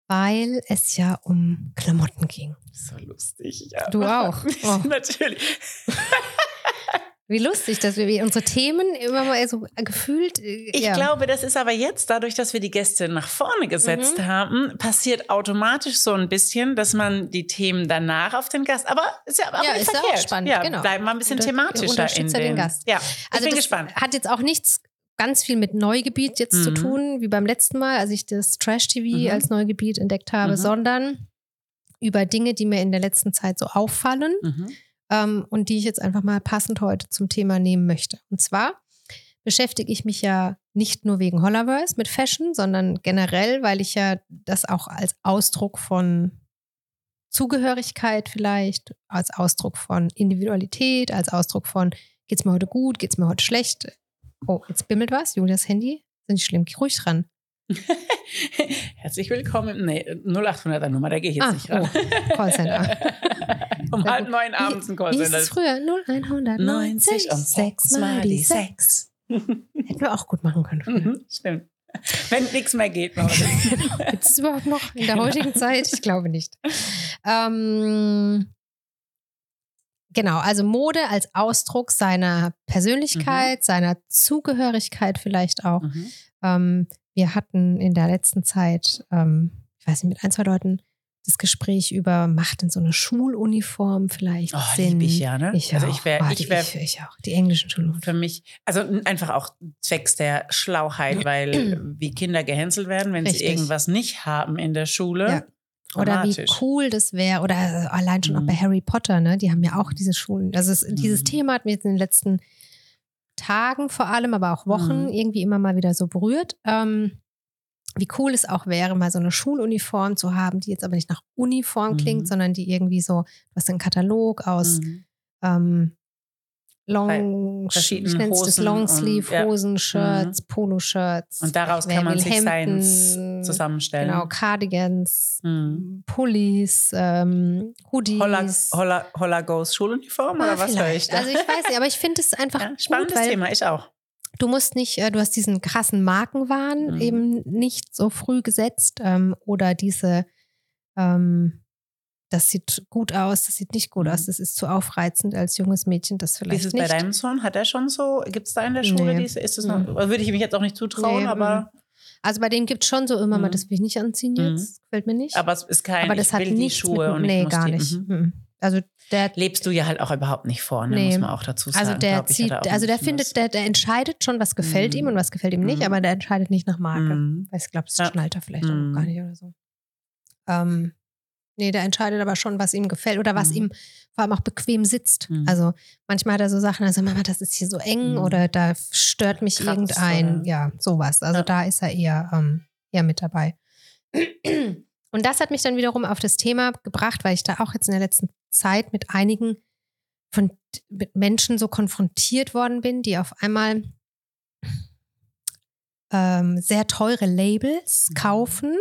weil es ja um Klamotten ging. So lustig. Ja. Du auch. Oh. Natürlich. Wie lustig, dass wir unsere Themen immer mal so gefühlt. äh, Ich ja. glaube, das ist aber jetzt, dadurch, dass wir die Gäste nach vorne gesetzt haben, passiert automatisch so ein bisschen, dass man die Themen danach auf den Gast, aber ist ja, auch Ja, ist ja auch verkehrt. spannend, Ja, genau. bleiben wir ein bisschen Unter- thematischer in den, den Gast. Ja, ich Also bin gespannt. hat jetzt auch nichts ganz viel mit Neugebiet jetzt zu Mhm. tun, wie beim letzten Mal, als ich das Trash-TV Mhm. als Neugebiet entdeckt habe, Mhm. sondern über Dinge, die mir in der letzten Zeit so auffallen Mhm. Ähm, und die ich jetzt einfach mal passend heute zum Thema nehmen möchte. Und zwar beschäftige ich mich ja nicht nur wegen Hollaverse mit Fashion, sondern generell, weil ich ja das auch als Ausdruck von Zugehörigkeit vielleicht, als Ausdruck von Individualität, als Ausdruck von geht's mir heute gut, geht's mir heute schlecht. Oh, jetzt bimmelt was, Julias Handy. Sind nicht schlimm, geh ruhig dran. Herzlich willkommen. Nee, 0800er Nummer, da gehe ich jetzt Ah, nicht ran. oh, Callcenter. um halb neun abends ein Wie hieß Callcenter. es früher? 0190 und sechs mal die sechs. Hätten wir auch gut machen können. Mhm, Stimmt. Wenn nichts mehr geht. Leute. Gibt es überhaupt noch in der heutigen Zeit? Ich glaube nicht. Ähm, genau, also Mode als Ausdruck seiner Persönlichkeit, seiner Zugehörigkeit vielleicht auch. Mhm. Ähm, wir hatten in der letzten Zeit, ähm, ich weiß nicht, mit ein, zwei Leuten das Gespräch über, macht denn so eine Schuluniform vielleicht Oh, Sinn? ich ja, ne? Ich Also auch. ich wär- Oh, ich die- wär- ich, ich auch. Die englischen Schuluniformen. für mich, also einfach auch zwecks der Schlauheit, weil wie Kinder gehänselt werden, wenn Richtig. sie irgendwas nicht haben in der Schule. Ja. Oder wie cool das wäre. Oder allein schon auch Mhm. bei Harry Potter, ne? Die haben ja auch diese Schulen. Also es, dieses Mhm. Thema hat mich jetzt in den letzten Tagen vor allem, aber auch Wochen Mhm. irgendwie immer mal wieder so berührt. Ähm, wie cool es auch wäre, mal so eine Schuluniform zu haben, die jetzt aber nicht nach Uniform klingt, Mhm. sondern die irgendwie so, du hast einen Katalog aus Mhm. ähm, Long, verschiedenen? Hosen Longsleeve, und- ja. Hosen, Shirts, Poloshirts. Und daraus kann man sich seins zusammenstellen. Genau, Cardigans, Mhm. Pullis, ähm, Hoodies. Holla, Holla, Holla Goes Schuluniform Ah, oder was höre ich da? Also ich weiß nicht, aber ich finde es einfach ja, gut, spannendes weil Thema, ich auch. du musst nicht, äh, du hast diesen krassen Markenwahn Mhm. eben nicht so früh gesetzt ähm, oder diese, ähm, das sieht gut aus, das sieht nicht gut Mhm. aus, das ist zu aufreizend als junges Mädchen, das Wie ist vielleicht es nicht. bei deinem Sohn? Hat er schon so, gibt es da in der Schule Nee. diese, ist es noch, Mhm. würde ich mich jetzt auch nicht zutrauen, Nee, aber, also bei dem gibt es schon so immer mal, Mhm. das will ich nicht anziehen Mhm. jetzt, gefällt mir nicht. aber es ist kein, Aber das ich hat will die Schuhe mit, und ich nee, muss gar die, nicht. Mhm. Mhm. Also der Lebst du ja halt auch überhaupt nicht vor, ne? Nee. muss man auch dazu sagen. Also der zieht, also der findet, der, der entscheidet schon, was gefällt Mhm. ihm und was gefällt ihm nicht, Mhm. aber der entscheidet nicht nach. Marke. Mhm. Weil ich glaube, das Ja. schnallt er vielleicht auch Mhm. noch gar nicht oder so. Ähm, nee, der entscheidet aber schon, was ihm gefällt oder was Mhm. ihm vor allem auch bequem sitzt. Mhm. Also manchmal hat er so Sachen, also Mama, das ist hier so eng Mhm. oder da stört mich Kratzt irgendein, oder- ja, sowas. Also Ja. da ist er eher, ähm, eher mit dabei. Und das hat mich dann wiederum auf das Thema gebracht, weil ich da auch jetzt in der letzten Zeit mit einigen von mit Menschen so konfrontiert worden bin, die auf einmal ähm, sehr teure Labels Mhm. kaufen,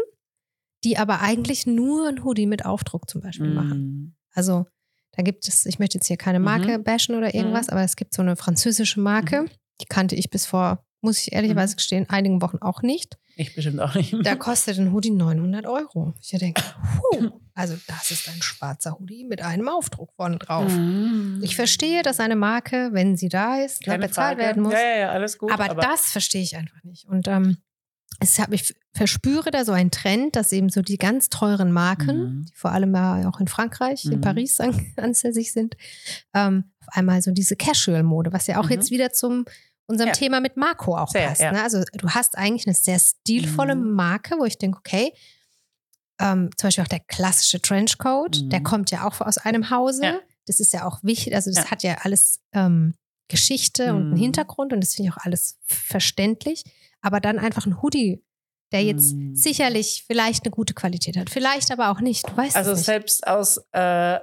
die aber eigentlich nur ein Hoodie mit Aufdruck zum Beispiel machen. Mhm. Also da gibt es, ich möchte jetzt hier keine Mhm. Marke bashen oder irgendwas, aber es gibt so eine französische Marke, Mhm. die kannte ich bis vor, muss ich ehrlicherweise gestehen, einigen Wochen auch nicht. Ich bestimmt auch nicht. Da kostet ein Hoodie 900 Euro. Ich denke, puh, also das ist ein schwarzer Hoodie mit einem Aufdruck vorne drauf. Mhm. Ich verstehe, dass eine Marke, wenn sie da ist, Keine bezahlt Frage. werden muss. Ja, ja, ja, alles gut. aber, das verstehe ich einfach nicht. Und ähm, es hab, ich verspüre da so einen Trend, dass eben so die ganz teuren Marken, Mhm. die vor allem ja auch in Frankreich, in Mhm. Paris an, ansässig sind, ähm, auf einmal so diese Casual-Mode, was ja auch Mhm. jetzt wieder zum unserem Ja. Thema mit Marco auch Sehr, passt. ja. Ne? Also du hast eigentlich eine sehr stilvolle Mhm. Marke, wo ich denke, okay, ähm, zum Beispiel auch der klassische Trenchcoat, Mhm. der kommt ja auch aus einem Hause. Ja. Das ist ja auch wichtig, also das hat ja alles ähm, Geschichte und einen Mhm. Hintergrund und das finde ich auch alles verständlich. Aber dann einfach ein Hoodie, der jetzt Mhm. sicherlich vielleicht eine gute Qualität hat, vielleicht aber auch nicht. Du weißt Also es nicht. selbst aus äh,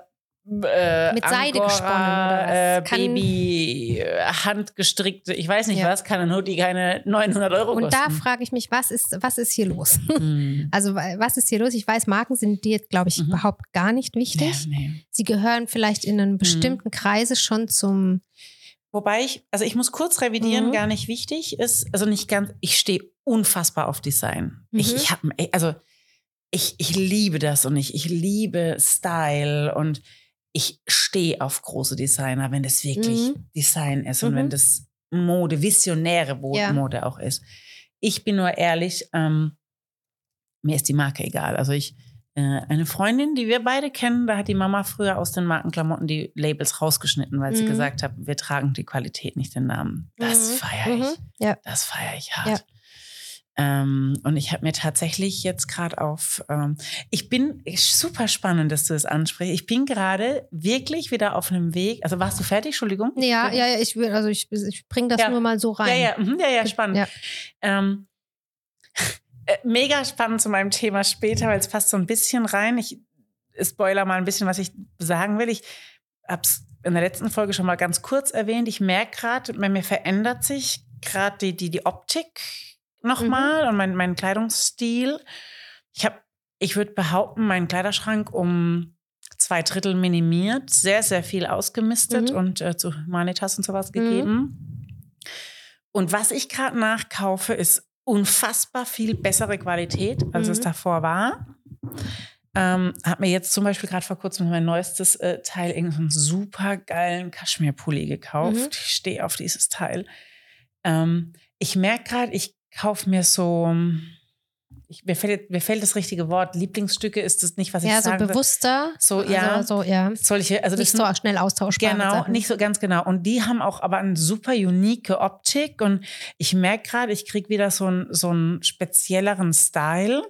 äh, Mit Seide Angora, gesponnen? Äh, Kann- Baby, äh, handgestrickte, ich weiß nicht Ja. was, kann ein Hoodie keine 900 Euro Und da kosten. frage ich mich, was ist, was ist hier los? Mhm. Also wa- was ist hier los? Ich weiß, Marken sind dir, glaube ich, Mhm. überhaupt gar nicht wichtig. Ja, nee. Sie gehören vielleicht in Mhm. einen bestimmten Kreise schon zum Wobei ich, also ich muss kurz revidieren, Mhm. gar nicht wichtig ist, also nicht ganz, ich stehe unfassbar auf Design. Ich, Mhm. ich habe, also ich, ich liebe das und ich, ich liebe Style und ich stehe auf große Designer, wenn das wirklich Mhm. Design ist und Mhm. wenn das Mode, visionäre Mo- Ja. Mode auch ist. Ich bin nur ehrlich, ähm, mir ist die Marke egal. Also ich, eine Freundin, die wir beide kennen, da hat die Mama früher aus den Markenklamotten die Labels rausgeschnitten, weil sie Mhm. gesagt hat, wir tragen die Qualität, nicht den Namen. Das Mhm. feiere ich. Mhm. Ja. Das feiere ich hart. Ja. Ähm, und ich habe mir tatsächlich jetzt gerade auf, ähm, ich bin super spannend, dass du das ansprichst. Ich bin gerade wirklich wieder auf einem Weg. Also warst du fertig? Entschuldigung. Ja, ja, ja, ich will, also ich, ich bringe das Ja. nur mal so rein. Ja, ja, mhm, ja, ja, spannend. Ja. Ähm, äh, mega spannend zu meinem Thema später, weil es passt so ein bisschen rein. Ich spoiler mal ein bisschen, was ich sagen will. Ich habe es in der letzten Folge schon mal ganz kurz erwähnt. Ich merke gerade, bei mir verändert sich gerade die, die, die Optik nochmal und mein, mein Kleidungsstil. Ich habe, ich würde behaupten, meinen Kleiderschrank um zwei Drittel minimiert, sehr, sehr viel ausgemistet Mhm. und äh, zu Humanitas und sowas Mhm. gegeben. Und was ich gerade nachkaufe, ist unfassbar viel bessere Qualität, als es Mhm. davor war. Ähm, hab mir jetzt zum Beispiel gerade vor kurzem mein neuestes äh, Teil, irgendeinen super geilen Kaschmirpulli gekauft. Mhm. Ich stehe auf dieses Teil. Ähm, ich merke gerade, ich kaufe mir so, ich, mir, fällt, mir fällt das richtige Wort, Lieblingsstücke ist das nicht, was ich Ja, so sagen will. bewusster. So, also, ja. So, ja. Solche, also das Nicht so schnell austauschbar. Genau, nicht so ganz genau. Und die haben auch aber eine super unique Optik. Und ich merke gerade, ich kriege wieder so, ein, so einen spezielleren Style.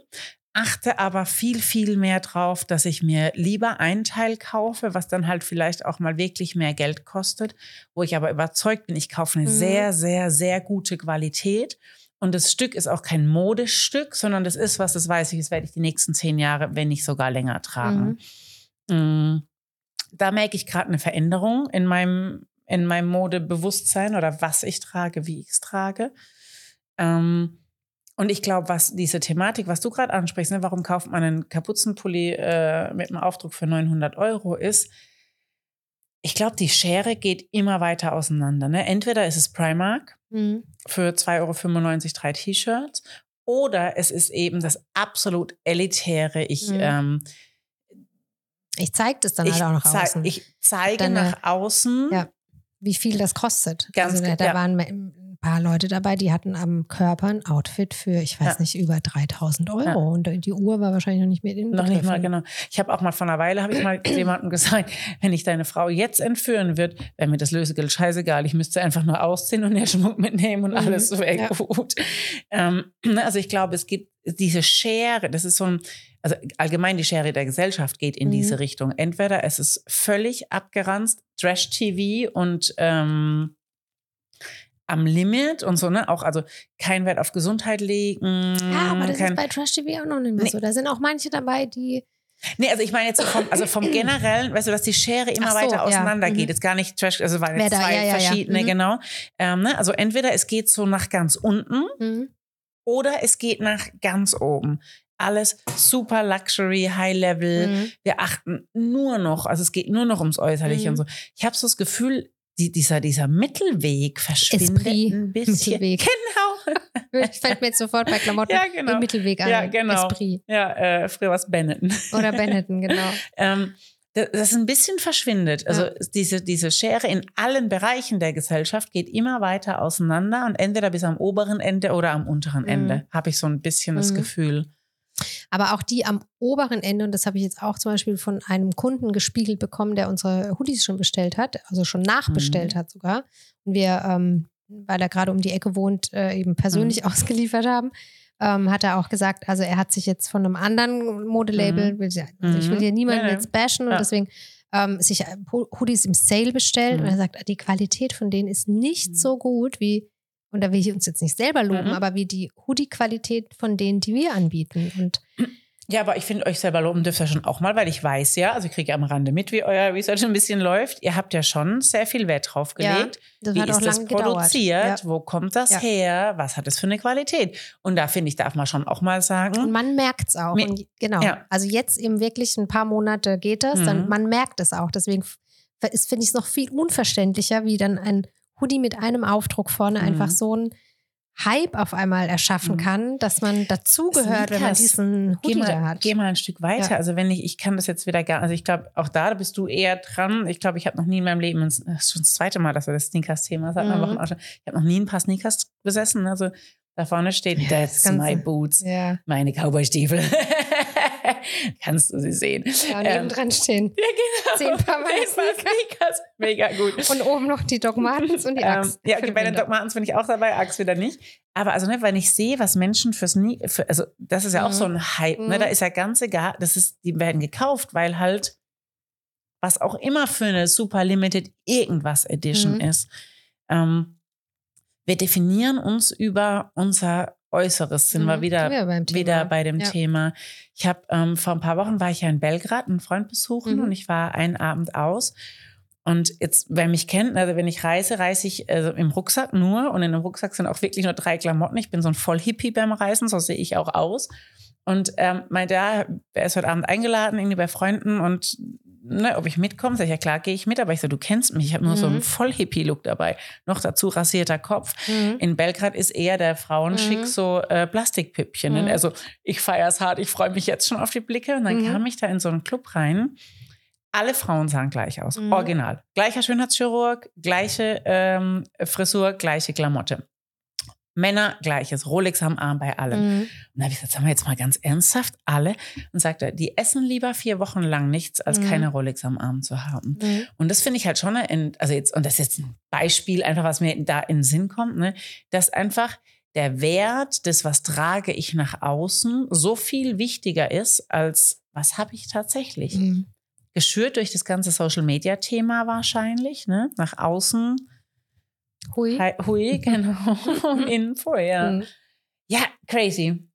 Achte aber viel, viel mehr drauf, dass ich mir lieber ein Teil kaufe, was dann halt vielleicht auch mal wirklich mehr Geld kostet, wo ich aber überzeugt bin, ich kaufe eine Mhm. sehr, sehr, sehr gute Qualität. Und das Stück ist auch kein Modestück, sondern das ist was, das weiß ich, das werde ich die nächsten zehn Jahre, wenn nicht sogar länger tragen. Mm, Da merke ich gerade eine Veränderung in meinem, in meinem Modebewusstsein oder was ich trage, wie ich es trage. Ähm, und ich glaube, was diese Thematik, was du gerade ansprichst, ne, warum kauft man einen Kapuzenpulli äh, mit einem Aufdruck für 900 Euro, ist, ich glaube, die Schere geht immer weiter auseinander. Ne? Entweder ist es Primark Mhm. für 2,95 Euro drei T-Shirts oder es ist eben das absolut elitäre. Ich, Mhm. ähm, Ich zeige das dann ich, halt auch nach außen, ich zeige Deine- nach außen. Ja. wie viel das kostet. Ganz also da, da ja. waren paar Leute dabei, die hatten am Körper ein Outfit für, ich weiß Ja. nicht, über 3000 Euro. Ja. Und die Uhr war wahrscheinlich noch nicht mit in Noch nicht mal, genau. Ich habe auch mal vor einer Weile, habe ich mal jemandem gesagt, wenn ich deine Frau jetzt entführen würde, wäre mir das Lösegeld scheißegal. Ich müsste einfach nur ausziehen und den Schmuck mitnehmen und Mhm. alles wäre Ja. gut. Ähm, also ich glaube, es gibt diese Schere, das ist so ein, also allgemein die Schere der Gesellschaft geht in Mhm. diese Richtung. Entweder es ist völlig abgeranzt, Trash-TV und ähm, am Limit und so, ne? Auch also kein Wert auf Gesundheit legen. Ja, aber das kein, ist bei Trash TV auch noch nicht mehr Nee. so. Da sind auch manche dabei, die. Nee, also ich meine jetzt vom, also vom generellen, weißt du, dass die Schere immer so, weiter ja. auseinander geht. Mhm. Jetzt gar nicht Trash, also waren jetzt da- zwei ja, ja. verschiedene, Mhm. genau. Ähm, ne? Also entweder es geht so nach ganz unten Mhm. oder es geht nach ganz oben. Alles super Luxury, High Level. Mhm. Wir achten nur noch, also es geht nur noch ums Äußerliche Mhm. und so. Ich habe so das Gefühl, die, dieser, dieser Mittelweg verschwindet Esprit, ein bisschen. Mittelweg. Genau. Fällt mir jetzt sofort bei Klamotten Ja, genau. den Mittelweg an. Ja, genau. Esprit. Ja, äh, früher war es Benetton. Oder Benetton, genau. ähm, da- das ein bisschen verschwindet. Also diese, diese Schere in allen Bereichen der Gesellschaft geht immer weiter auseinander und entweder bis am oberen Ende oder am unteren Mhm. Ende, habe ich so ein bisschen das Mhm. Gefühl. Aber auch die am oberen Ende, und das habe ich jetzt auch zum Beispiel von einem Kunden gespiegelt bekommen, der unsere Hoodies schon bestellt hat, also schon nachbestellt Mhm. hat sogar. Und wir, ähm, weil er gerade um die Ecke wohnt, äh, eben persönlich Mhm. ausgeliefert haben, ähm, hat er auch gesagt, also er hat sich jetzt von einem anderen Modelabel, will, ja- also ich will Mhm. hier niemanden Ja, jetzt bashen und Ja. deswegen ähm, sich äh, Hoodies im Sale bestellt Mhm. und er sagt, die Qualität von denen ist nicht Mhm. so gut wie, und da will ich uns jetzt nicht selber loben, Mhm. aber wie die Hoodie-Qualität von denen, die wir anbieten. Und Ja, aber ich finde euch selber loben dürft ihr schon auch mal, weil ich weiß ja, also ich kriege am Rande mit, wie euer Research ein bisschen läuft. Ihr habt ja schon sehr viel Wert drauf gelegt. das Wie ist das produziert? Ja. Wo kommt das Ja. her? Was hat es für eine Qualität? Und da finde ich, darf man schon auch mal sagen. Und man merkt es auch. Mir- und, genau. Ja. Also jetzt eben wirklich ein paar Monate geht das, dann Mhm. man merkt es auch. Deswegen ist- finde ich es noch viel unverständlicher, wie dann ein Hoodie mit einem Aufdruck vorne Mhm. einfach so ein Hype auf einmal erschaffen Mhm. kann, dass man dazugehört, wenn man diesen Geh Hoodie da mal, hat. geh mal ein Stück weiter. Ja. Also wenn ich, ich kann das jetzt wieder gar, also ich glaube, auch da bist du eher dran. Ich glaube, ich habe noch nie in meinem Leben, das ist schon das zweite Mal, dass wir das Sneakers-Thema hatten, Mhm. Wochen ich habe noch nie ein paar Sneakers besessen. Also da vorne steht, Ja, that's my boots, Ja. meine Cowboy-Stiefel. Kannst du sie sehen. ja, und Ähm, nebendran stehen. Ja, genau. Zehn Paar. Sneakers. Mega gut. Und oben noch die Doc Martens und die Ähm, Axt. ja, Für okay, bei den Martens bin ich auch dabei, Axe wieder nicht. Aber also, ne, wenn ich sehe, was Menschen fürs Nie, für, also das ist ja auch Mhm. so ein Hype, ne? Mhm. Da ist ja ganz egal, das ist, die werden gekauft, weil halt was auch immer für eine super limited irgendwas Edition Mhm. ist. Ähm, wir definieren uns über unser Äußeres, sind wir Mhm. wieder, Ja, beim Thema. wieder bei dem Ja. Thema. Ich habe ähm, vor ein paar Wochen war ich ja in Belgrad, einen Freund besuchen Mhm. und ich war einen Abend aus. Und jetzt, wer mich kennt, also wenn ich reise, reise ich also im Rucksack nur und in dem Rucksack sind auch wirklich nur drei Klamotten. Ich bin so ein Vollhippie beim Reisen, so sehe ich auch aus. Und ähm, meinte, ja, er ist heute Abend eingeladen, irgendwie bei Freunden und ne, ob ich mitkomme, sag ich, ja klar, gehe ich mit, aber ich so, du kennst mich, ich habe nur so einen Mhm. Vollhippie-Look dabei. Noch dazu rasierter Kopf. Mhm. In Belgrad ist eher der Frauenschick Mhm. so äh, Plastikpüppchen. Mhm. Also ich feiere es hart, ich freue mich jetzt schon auf die Blicke. Und dann Mhm. kam ich da in so einen Club rein. Alle Frauen sahen gleich aus. Mhm. Original. Gleicher Schönheitschirurg, gleiche ähm, Frisur, gleiche Klamotte. Männer gleiches, Rolex am Arm bei allen. Mhm. Und da habe ich gesagt, sagen wir jetzt mal ganz ernsthaft, alle. Und sagte, die essen lieber vier Wochen lang nichts, als Mhm. keine Rolex am Arm zu haben. Mhm. Und das finde ich halt schon, eine, also jetzt, und das ist jetzt ein Beispiel, einfach was mir da in den Sinn kommt, ne, dass einfach der Wert des, was trage ich nach außen, so viel wichtiger ist, als was habe ich tatsächlich. Mhm. Geschürt durch das ganze Social Media Thema wahrscheinlich, ne? Nach außen, Hui. hi, hui, genau, Info, ja. Mhm. Ja, crazy.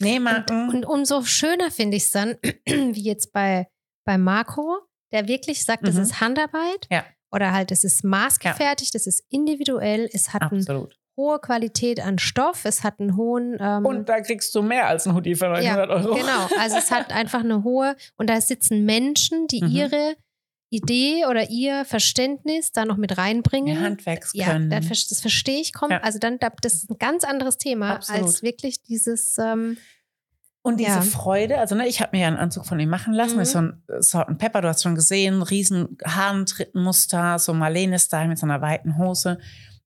Nee, Und, Marken. und umso schöner finde ich es dann, wie jetzt bei, bei Marco, der wirklich sagt, das Mhm. ist Handarbeit. Ja. Oder halt, es ist maßgefertigt, es ist individuell, es hat eine hohe Qualität an Stoff, es hat einen hohen. Ähm, Und da kriegst du mehr als ein Hoodie für 900 Euro. Genau, also es hat einfach eine hohe, und da sitzen Menschen, die Mhm. ihre Idee oder ihr Verständnis da noch mit reinbringen. Mehr Handwerks ja, das, das verstehe ich. Komm, Ja. Also dann, da- das ist ein ganz anderes Thema Absolut. als wirklich dieses. Ähm, Und diese Ja. Freude, also ne, ich habe mir ja einen Anzug von ihm machen lassen, Mhm. ist so ein Salt and Pepper, du hast schon gesehen, riesen Haarentrittenmuster, so Marlene-Style mit so einer weiten Hose.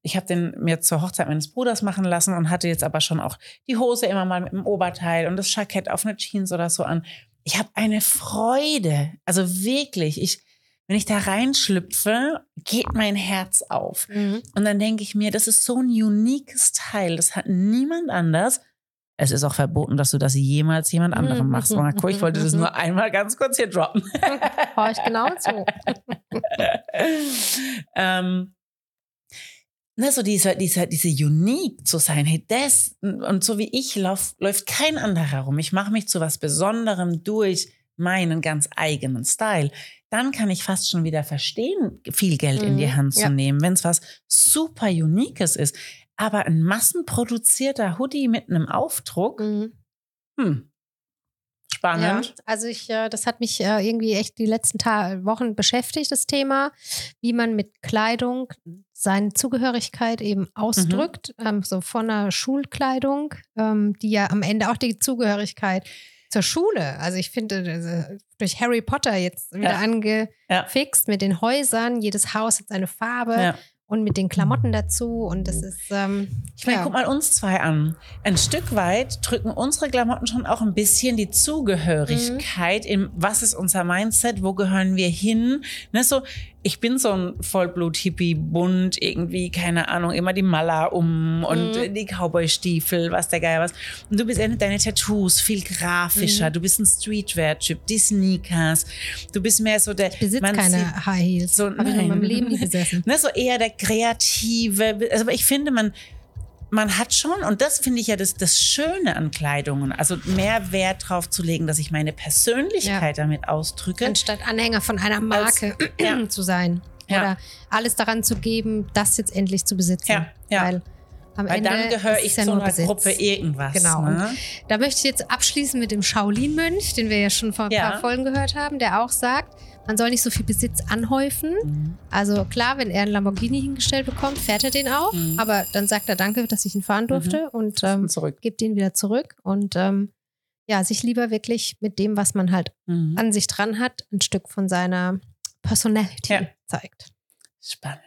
Ich habe den mir zur Hochzeit meines Bruders machen lassen und hatte jetzt aber schon auch die Hose immer mal mit dem Oberteil und das Jackett auf eine Jeans oder so an. Ich habe eine Freude, also wirklich, ich, wenn ich da reinschlüpfe, geht mein Herz auf. Und dann denke ich mir, das ist so ein uniques Teil, das hat niemand anders. Es ist auch verboten, dass du das jemals jemand anderem machst, Marco. Ich wollte das nur einmal ganz kurz hier droppen. Hör ich genau zu. ähm, ne, so dieser, dieser, diese unique zu sein, hey, das, und so wie ich lauf, läuft kein anderer herum. Ich mache mich zu was Besonderem durch meinen ganz eigenen Style. Dann kann ich fast schon wieder verstehen, viel Geld in die Mhm, Hand zu ja. nehmen, wenn es was super Uniques ist. Aber ein massenproduzierter Hoodie mit einem Aufdruck, Mhm. hm, Ja, spannend. also ich, äh, das hat mich äh, irgendwie echt die letzten Ta Wochen beschäftigt, das Thema, wie man mit Kleidung seine Zugehörigkeit eben ausdrückt, ähm, so von einer Schulkleidung, ähm, die ja am Ende auch die Zugehörigkeit zur Schule, also ich finde, äh, durch Harry Potter jetzt wieder Ja. angefixt mit den Häusern, jedes Haus hat seine Farbe Ja. und mit den Klamotten dazu und das ist, ähm, Ich meine, ja. guck mal uns zwei an. Ein Stück weit drücken unsere Klamotten schon auch ein bisschen die Zugehörigkeit Mhm. in was ist unser Mindset, wo gehören wir hin. Ne, so, ich bin so ein Vollblut-Hippie, bunt, irgendwie, keine Ahnung, immer die Mala um und Mhm. die Cowboy-Stiefel, was der Geil was. Und du bist eher mit deine Tattoos viel grafischer, Mhm. du bist ein Streetwear-Typ, die Sneakers, du bist mehr so der. ich besitze keine sieht- High Heels. So, Habe ich in meinem nein. Leben nie besessen. Ne, so eher der kreative. Also aber ich finde, man, man hat schon, und das finde ich ja das, das Schöne an Kleidungen, also mehr Wert drauf zu legen, dass ich meine Persönlichkeit damit ausdrücke. Anstatt Anhänger von einer Marke ja. zu sein. Ja. Oder alles daran zu geben, das jetzt endlich zu besitzen. Ja, ja. Weil am Weil Ende dann gehöre ich ja zu einer Besitz. Gruppe irgendwas. Genau. Ne? Da möchte ich jetzt abschließen mit dem Shaolin-Mönch, den wir ja schon vor ein Ja. paar Folgen gehört haben, der auch sagt, man soll nicht so viel Besitz anhäufen. Mhm. Also klar, wenn er einen Lamborghini hingestellt bekommt, fährt er den auch. Mhm. Aber dann sagt er Danke, dass ich ihn fahren durfte und ähm, Und zurück. gibt den wieder zurück. Und ähm, ja, sich lieber wirklich mit dem, was man halt Mhm. an sich dran hat, ein Stück von seiner Personality Ja. zeigt. Spannend.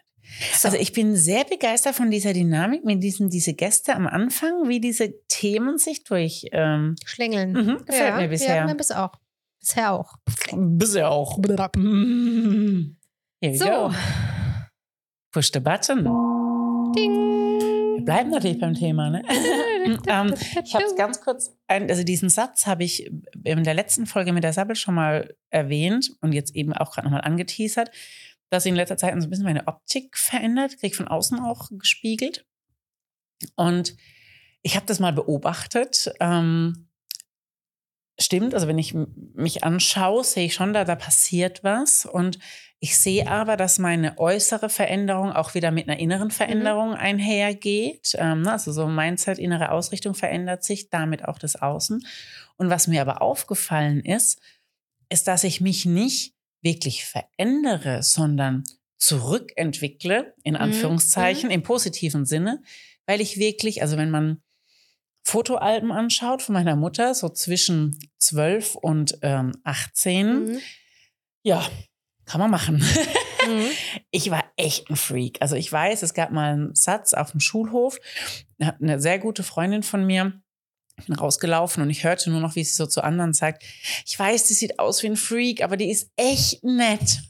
So. Also ich bin sehr begeistert von dieser Dynamik mit diesen diese Gäste am Anfang, wie diese Themen sich durch ähm, Schlängeln. mhm, gefällt ja, mir bisher. Ja, mir bis auch. Bisher auch. Bisher auch. Here we So. go. Push the button. Ding. Wir bleiben natürlich beim Thema, ne? ähm, ich habe es ganz kurz, ein, also diesen Satz habe ich in der letzten Folge mit der Sabbel schon mal erwähnt und jetzt eben auch gerade nochmal angeteasert, dass ich in letzter Zeit so ein bisschen meine Optik verändert, krieg von außen auch gespiegelt. Und ich habe das mal beobachtet. Ähm, stimmt, also wenn ich mich anschaue, sehe ich schon, da, da passiert was. Und ich sehe aber, dass meine äußere Veränderung auch wieder mit einer inneren Veränderung einhergeht. Ähm, ne, also so Mindset, innere Ausrichtung verändert sich, damit auch das Außen. Und was mir aber aufgefallen ist, ist, dass ich mich nicht wirklich verändere, sondern zurückentwickle, in Anführungszeichen, im positiven Sinne, weil ich wirklich, also wenn man Fotoalben anschaut von meiner Mutter, so zwischen 12 und ähm, 18, Mhm. ja, kann man machen. Mhm. Ich war echt ein Freak. Also ich weiß, es gab mal einen Satz auf dem Schulhof. Da hat eine sehr gute Freundin von mir bin rausgelaufen und ich hörte nur noch, wie sie so zu anderen sagt, ich weiß, die sieht aus wie ein Freak, aber die ist echt nett.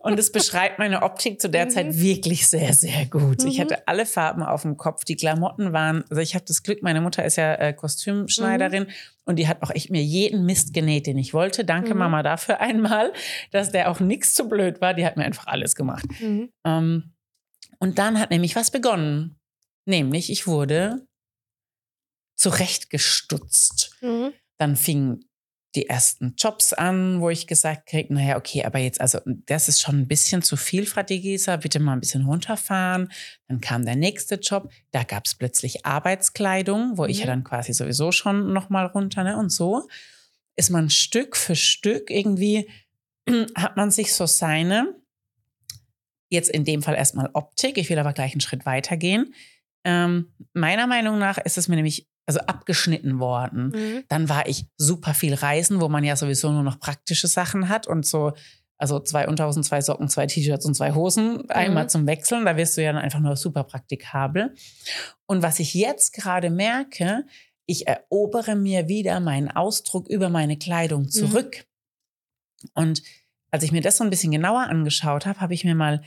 Und es beschreibt meine Optik zu der Mhm. Zeit wirklich sehr, sehr gut. Ich Mhm. hatte alle Farben auf dem Kopf. Die Klamotten waren, also ich habe das Glück, meine Mutter ist ja äh, Kostümschneiderin und die hat auch echt mir jeden Mist genäht, den ich wollte. Danke Mhm. Mama dafür einmal, dass der auch nichts zu blöd war. Die hat mir einfach alles gemacht. Mhm. Ähm, und dann hat nämlich was begonnen. Nämlich, ich wurde zurechtgestutzt. Mhm. Dann fingen die ersten Jobs an, wo ich gesagt krieg, naja, okay, aber jetzt, also das ist schon ein bisschen zu viel, Frau Digisa, bitte mal ein bisschen runterfahren. Dann kam der nächste Job, da gab es plötzlich Arbeitskleidung, wo ich ja Mhm. dann quasi sowieso schon nochmal runter, ne? Und so ist man Stück für Stück irgendwie, hat man sich so seine, jetzt in dem Fall erstmal Optik, ich will aber gleich einen Schritt weitergehen. Ähm, meiner Meinung nach ist es mir nämlich also abgeschnitten worden. Mhm. Dann war ich super viel reisen, wo man ja sowieso nur noch praktische Sachen hat und so, also zwei Unterhosen, zwei Socken, zwei T-Shirts und zwei Hosen, einmal zum Wechseln. Da wirst du ja dann einfach nur super praktikabel. Und was ich jetzt gerade merke, ich erobere mir wieder meinen Ausdruck über meine Kleidung zurück. Und als ich mir das so ein bisschen genauer angeschaut habe, habe ich mir mal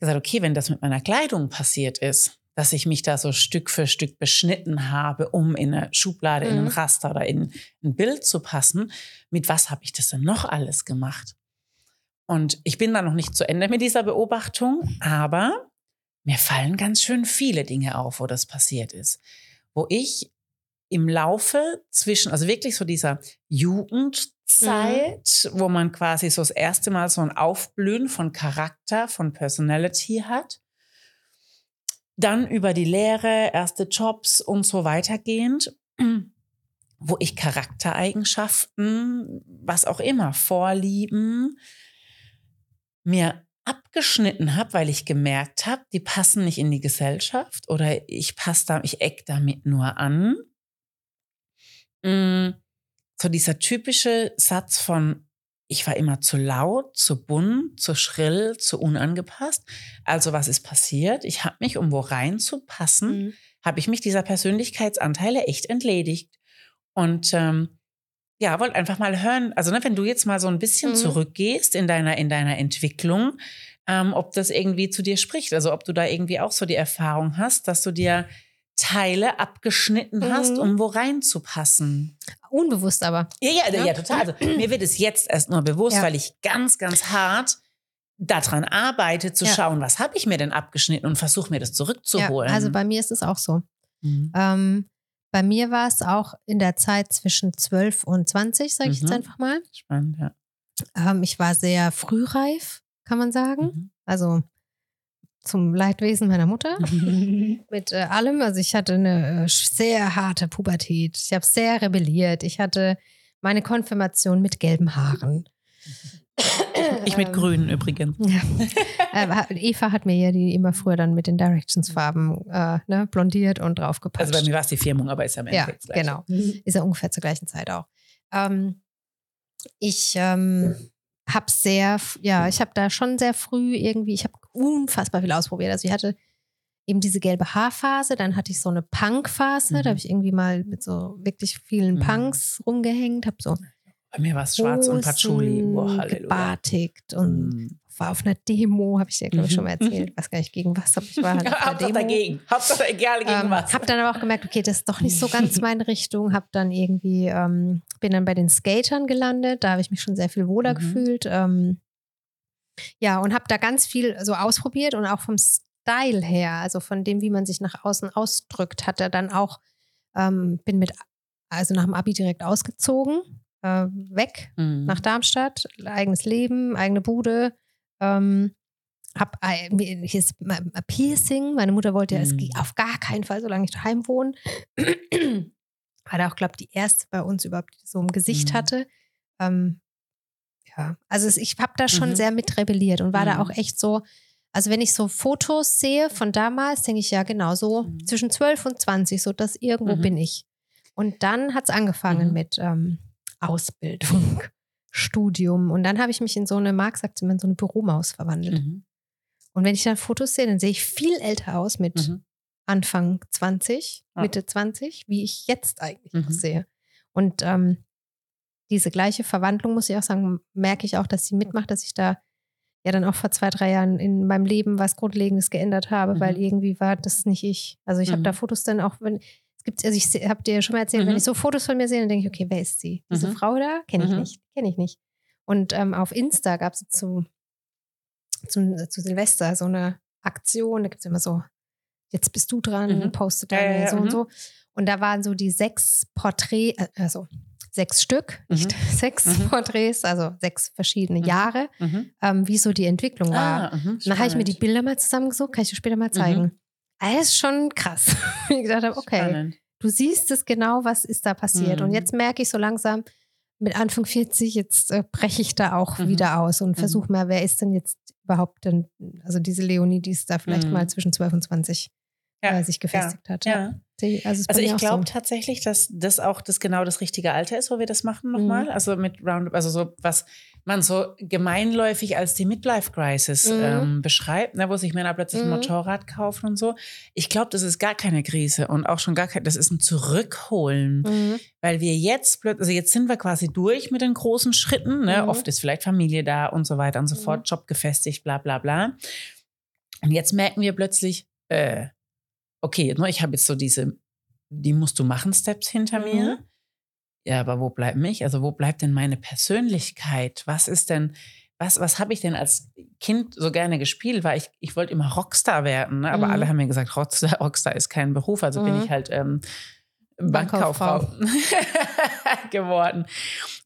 gesagt, okay, wenn das mit meiner Kleidung passiert ist, dass ich mich da so Stück für Stück beschnitten habe, um in eine Schublade, in ein Mhm. Raster oder in ein Bild zu passen, mit was habe ich das denn noch alles gemacht? Und ich bin da noch nicht zu Ende mit dieser Beobachtung, aber mir fallen ganz schön viele Dinge auf, wo das passiert ist. Wo ich im Laufe zwischen, also wirklich so dieser Jugendzeit, mhm. wo man quasi so das erste Mal so ein Aufblühen von Charakter, von Personality hat, dann über die Lehre, erste Jobs und so weitergehend, wo ich Charaktereigenschaften, was auch immer, Vorlieben, mir abgeschnitten habe, weil ich gemerkt habe, die passen nicht in die Gesellschaft oder ich passe da, ich eck damit nur an. Mm, so dieser typische Satz von ich war immer zu laut, zu bunt, zu schrill, zu unangepasst. Also was ist passiert? Ich habe mich, um wo reinzupassen, mhm. habe ich mich dieser Persönlichkeitsanteile echt entledigt. Und ähm, ja, wollte einfach mal hören, also ne, wenn du jetzt mal so ein bisschen mhm. zurückgehst in deiner, in deiner Entwicklung, ähm, ob das irgendwie zu dir spricht. Also ob du da irgendwie auch so die Erfahrung hast, dass du dir Teile abgeschnitten mhm. hast, um wo reinzupassen. Unbewusst aber. Ja, ja, ja, ja total. Also, mir wird es jetzt erst nur bewusst, ja. weil ich ganz, ganz hart daran arbeite, zu ja. schauen, was habe ich mir denn abgeschnitten und versuche mir das zurückzuholen. Ja, also bei mir ist es auch so. Mhm. Ähm, bei mir war es auch in der Zeit zwischen 12 und 20, sage ich mhm. jetzt einfach mal. Spannend, ja. Ähm, ich war sehr frühreif, kann man sagen. Mhm. Also zum Leidwesen meiner Mutter mit äh, allem. Also ich hatte eine äh, sehr harte Pubertät. Ich habe sehr rebelliert. Ich hatte meine Konfirmation mit gelben Haaren. Ich mit grünen übrigens. Ja. Äh, Eva hat mir ja die immer früher dann mit den Directions-Farben äh, ne, blondiert und draufgepasst. Also bei mir war es die Firmung, aber ist ja im Ja, genau. Ist ja ungefähr zur gleichen Zeit auch. Ähm, ich ähm, habe sehr, ja, ich habe da schon sehr früh irgendwie, ich habe unfassbar viel ausprobiert. Also ich hatte eben diese gelbe Haarphase, dann hatte ich so eine Punk-Phase, mhm. da habe ich irgendwie mal mit so wirklich vielen mhm. Punks rumgehängt, habe so bei mir war es schwarz und Patchouli. Boah, gebartigt und mhm. War auf einer Demo, habe ich dir, glaube ich, schon mal erzählt. Weiß gar nicht, gegen was, aber ich war halt Hauptsache dagegen. Hauptsache egal gegen ähm, was. Habe dann aber auch gemerkt, okay, das ist doch nicht so ganz meine Richtung. Habe dann irgendwie, ähm, bin dann bei den Skatern gelandet. Da habe ich mich schon sehr viel wohler mhm. gefühlt. Ähm, ja, und habe da ganz viel so ausprobiert und auch vom Style her, also von dem, wie man sich nach außen ausdrückt, hat er dann auch, ähm, bin mit, also nach dem Abi direkt ausgezogen äh, weg mhm. nach Darmstadt, eigenes Leben, eigene Bude. Ähm, hab hier ist Piercing. Meine Mutter wollte ja mhm. auf gar keinen Fall, solange ich daheim wohne. War da auch, glaube ich, die erste bei uns überhaupt, die so im Gesicht mhm. hatte. Ähm, ja, also es, ich habe da schon mhm. sehr mit rebelliert und war da auch mhm. echt so. Also wenn ich so Fotos sehe von damals, denke ich ja genau so mhm. zwischen 12 und 20, so dass irgendwo bin ich. Und dann hat es angefangen mit ähm, Ausbildung, Studium. Und dann habe ich mich in so eine, Marc sagt immer, in so eine Büromaus verwandelt. Mhm. Und wenn ich dann Fotos sehe, dann sehe ich viel älter aus mit mhm. Anfang 20, ja. Mitte 20, wie ich jetzt eigentlich mhm. aussehe. Und ähm, diese gleiche Verwandlung, muss ich auch sagen, merke ich auch, dass sie mitmacht, dass ich da ja dann auch vor zwei, drei Jahren in meinem Leben was Grundlegendes geändert habe, weil mhm. irgendwie war das nicht ich. Also ich habe da mhm. Fotos dann auch, wenn gibt also ich habe dir schon mal erzählt, mhm. wenn ich so Fotos von mir sehe, dann denke ich, okay, wer ist sie? Diese mhm. Frau da? Kenne ich mhm. nicht, kenne ich nicht. Und ähm, auf Insta gab es zu, zu, zu Silvester so eine Aktion, da gibt es immer so, jetzt bist du dran, mhm. postet da ja, ja, so und mhm. so. Und da waren so die sechs Porträts, äh, also sechs Stück, nicht mhm. sechs mhm. Porträts, also sechs verschiedene mhm. Jahre, mhm. ähm, wie so die Entwicklung war. Ah, dann habe ich mir die Bilder mal zusammengesucht, kann ich dir später mal zeigen. Das ist schon krass. ich gedacht habe, okay, Spannend. du siehst es genau, was ist da passiert. Mhm. Und jetzt merke ich so langsam, mit Anfang 40, jetzt äh, breche ich da auch mhm. wieder aus und mhm. versuche mal, wer ist denn jetzt überhaupt denn, also diese Leonie, die ist da vielleicht mhm. mal zwischen 12 und 20 ja. sich gefestigt ja. hat. Ja. Also, also ich glaube so. tatsächlich, dass das auch das genau das richtige Alter ist, wo wir das machen nochmal. Mhm. Also mit Roundup, also so was man so gemeinläufig als die Midlife Crisis mhm. ähm, beschreibt, ne, wo sich Männer plötzlich mhm. ein Motorrad kaufen und so. Ich glaube, das ist gar keine Krise und auch schon gar kein, das ist ein Zurückholen, mhm. weil wir jetzt plötzlich, also jetzt sind wir quasi durch mit den großen Schritten. Ne? Mhm. Oft ist vielleicht Familie da und so weiter und so fort, mhm. Job gefestigt, bla bla bla. Und jetzt merken wir plötzlich, äh, okay, ne, ich habe jetzt so diese, die musst du machen Steps hinter mir. Mhm. Ja, aber wo bleibt mich? Also wo bleibt denn meine Persönlichkeit? Was ist denn, was, was habe ich denn als Kind so gerne gespielt? Weil ich, ich wollte immer Rockstar werden, ne? aber Mhm. alle haben mir gesagt, Rockstar, Rockstar ist kein Beruf. Also bin Mhm. ich halt ähm, Bankkauffrau geworden.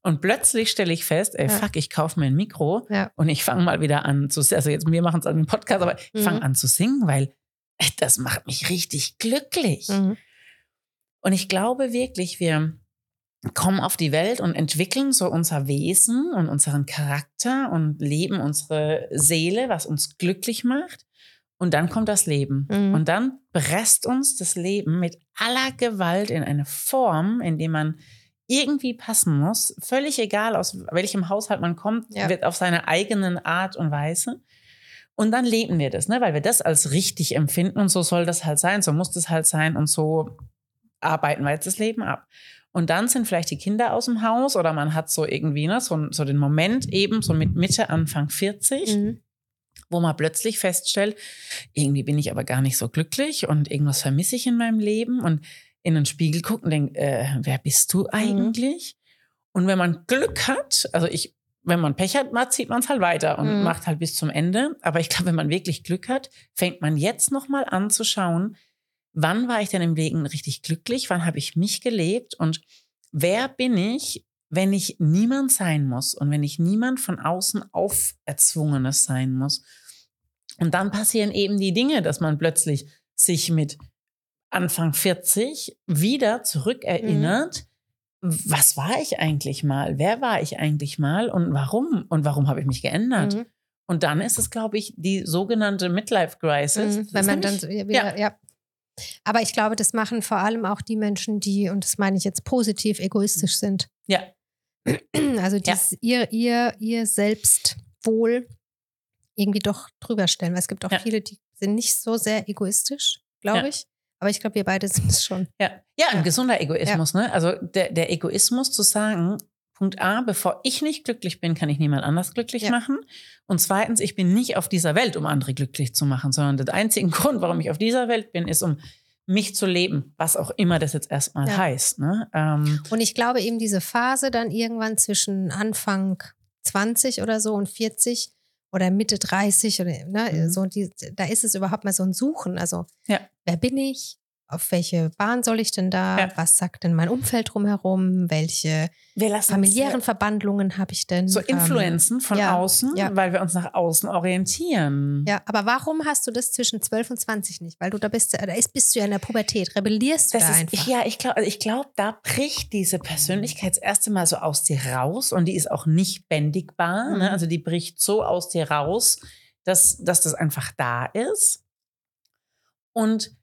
Und plötzlich stelle ich fest, ey, Ja. fuck, ich kaufe mir ein Mikro Ja. und ich fange mal wieder an zu Also jetzt, wir machen es an dem Podcast, aber ich Mhm. fange an zu singen, weil das macht mich richtig glücklich. Mhm. Und ich glaube wirklich, wir kommen auf die Welt und entwickeln so unser Wesen und unseren Charakter und leben unsere Seele, was uns glücklich macht. Und dann kommt das Leben. Mhm. Und dann presst uns das Leben mit aller Gewalt in eine Form, in die man irgendwie passen muss. Völlig egal, aus welchem Haushalt man kommt, Ja. wird auf seine eigenen Art und Weise. Und dann leben wir das, ne? weil wir das als richtig empfinden und so soll das halt sein, so muss das halt sein und so arbeiten wir jetzt das Leben ab. Und dann sind vielleicht die Kinder aus dem Haus oder man hat so irgendwie ne, so, so den Moment eben so mit Mitte, Anfang 40, Mhm. wo man plötzlich feststellt, irgendwie bin ich aber gar nicht so glücklich und irgendwas vermisse ich in meinem Leben und in den Spiegel guckt und denkt, äh, wer bist du eigentlich? Und wenn man Glück hat, also ich, wenn man Pech hat, mal zieht man es halt weiter und Mhm. macht halt bis zum Ende. Aber ich glaube, wenn man wirklich Glück hat, fängt man jetzt nochmal an zu schauen, wann war ich denn im Leben richtig glücklich? Wann habe ich mich gelebt? Und wer bin ich, wenn ich niemand sein muss und wenn ich niemand von außen auferzwungenes sein muss? Und dann passieren eben die Dinge, dass man plötzlich sich mit Anfang 40 wieder zurückerinnert. Was war ich eigentlich mal? Wer war ich eigentlich mal? Und warum? Und warum habe ich mich geändert? Mhm. Und dann ist es, glaube ich, die sogenannte Midlife Crisis. Mhm. Wenn man dann so wieder, ja. Aber ich glaube, das machen vor allem auch die Menschen, die, und das meine ich jetzt positiv, egoistisch sind. ja, Also die Ja. ihr, ihr, ihr Selbstwohl irgendwie doch drüber stellen. Weil es gibt auch Ja. viele, die sind nicht so sehr egoistisch, glaube Ja. ich. Aber ich glaube, wir beide sind es schon. Ja, ja ein Ja. gesunder Egoismus. Ne? Also der, der Egoismus zu sagen, Punkt A, bevor ich nicht glücklich bin, kann ich niemand anders glücklich Ja. machen. Und zweitens, ich bin nicht auf dieser Welt, um andere glücklich zu machen, sondern der einzige Grund, warum ich auf dieser Welt bin, ist, um mich zu leben, was auch immer das jetzt erstmal Ja. heißt. Ne? Ähm, Und ich glaube eben diese Phase dann irgendwann zwischen Anfang 20 oder so und 40 oder Mitte 30 oder ne, Mhm. so die, da ist es überhaupt mal so ein Suchen. Also Ja. wer bin ich? Auf welche Bahn soll ich denn da? Ja. Was sagt denn mein Umfeld drumherum? Welche familiären uns Verbandlungen habe ich denn? so Ähm, Influenzen von ja, außen, ja. weil wir uns nach außen orientieren. Ja, aber warum hast du das zwischen 12 und 20 nicht? Weil du da bist, da ist, bist du ja in der Pubertät. Rebellierst du Das da ist, einfach? ja, ich glaube, ich glaube, da bricht diese Persönlichkeit das erste Mal so aus dir raus und die ist auch nicht bändigbar. Mhm. Ne? Also die bricht so aus dir raus, dass, dass das einfach da ist. Und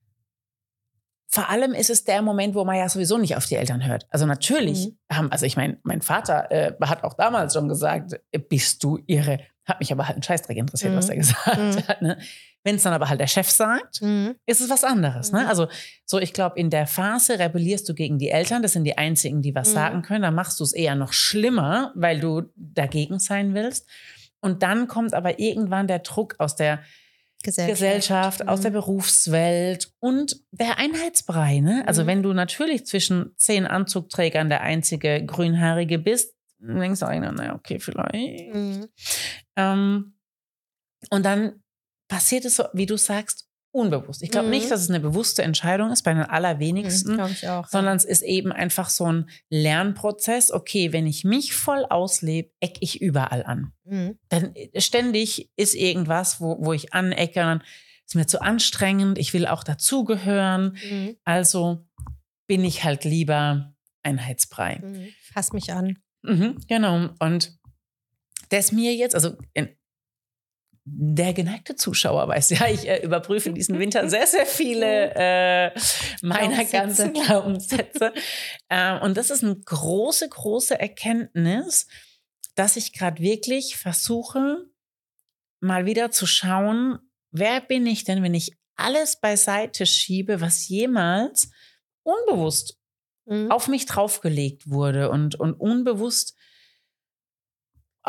vor allem ist es der Moment, wo man ja sowieso nicht auf die Eltern hört. Also natürlich Mhm. haben, also ich meine, mein Vater äh, hat auch damals schon gesagt, äh, bist du irre? Hat mich aber halt ein Scheißdreck interessiert, Mhm. was er gesagt Mhm. hat. Ne? Wenn es dann aber halt der Chef sagt, Mhm. ist es was anderes. Ne? Mhm. Also so, ich glaube, in der Phase rebellierst du gegen die Eltern. Das sind die einzigen, die was Mhm. sagen können. Dann machst du es eher noch schlimmer, weil du dagegen sein willst. Und dann kommt aber irgendwann der Druck aus der Gesellschaft, Gesellschaft, aus Mhm. der Berufswelt und der Einheitsbrei. Ne? Also Mhm. wenn du natürlich zwischen zehn Anzugträgern der einzige Grünhaarige bist, denkst du, einer, naja, okay, vielleicht. Mhm. Ähm, und dann passiert es so, wie du sagst, unbewusst. Ich glaube Mhm. nicht, dass es eine bewusste Entscheidung ist bei den allerwenigsten, ich auch. sondern es ist eben einfach so ein Lernprozess. Okay, wenn ich mich voll auslebe, eck ich überall an. Mhm. Dann äh, ständig ist irgendwas, wo, wo ich anecke, dann ist mir zu anstrengend, ich will auch dazugehören. Mhm. Also bin ich halt lieber Einheitsbrei. Mhm. Pass mich an. Mhm, genau. Und das mir jetzt, also in, der geneigte Zuschauer weiß ja, ich äh, überprüfe diesen Winter sehr, sehr viele äh, meiner ganzen Glaubenssätze. äh, und das ist eine große, große Erkenntnis, dass ich gerade wirklich versuche, mal wieder zu schauen, wer bin ich denn, wenn ich alles beiseite schiebe, was jemals unbewusst Mhm. auf mich draufgelegt wurde und, und unbewusst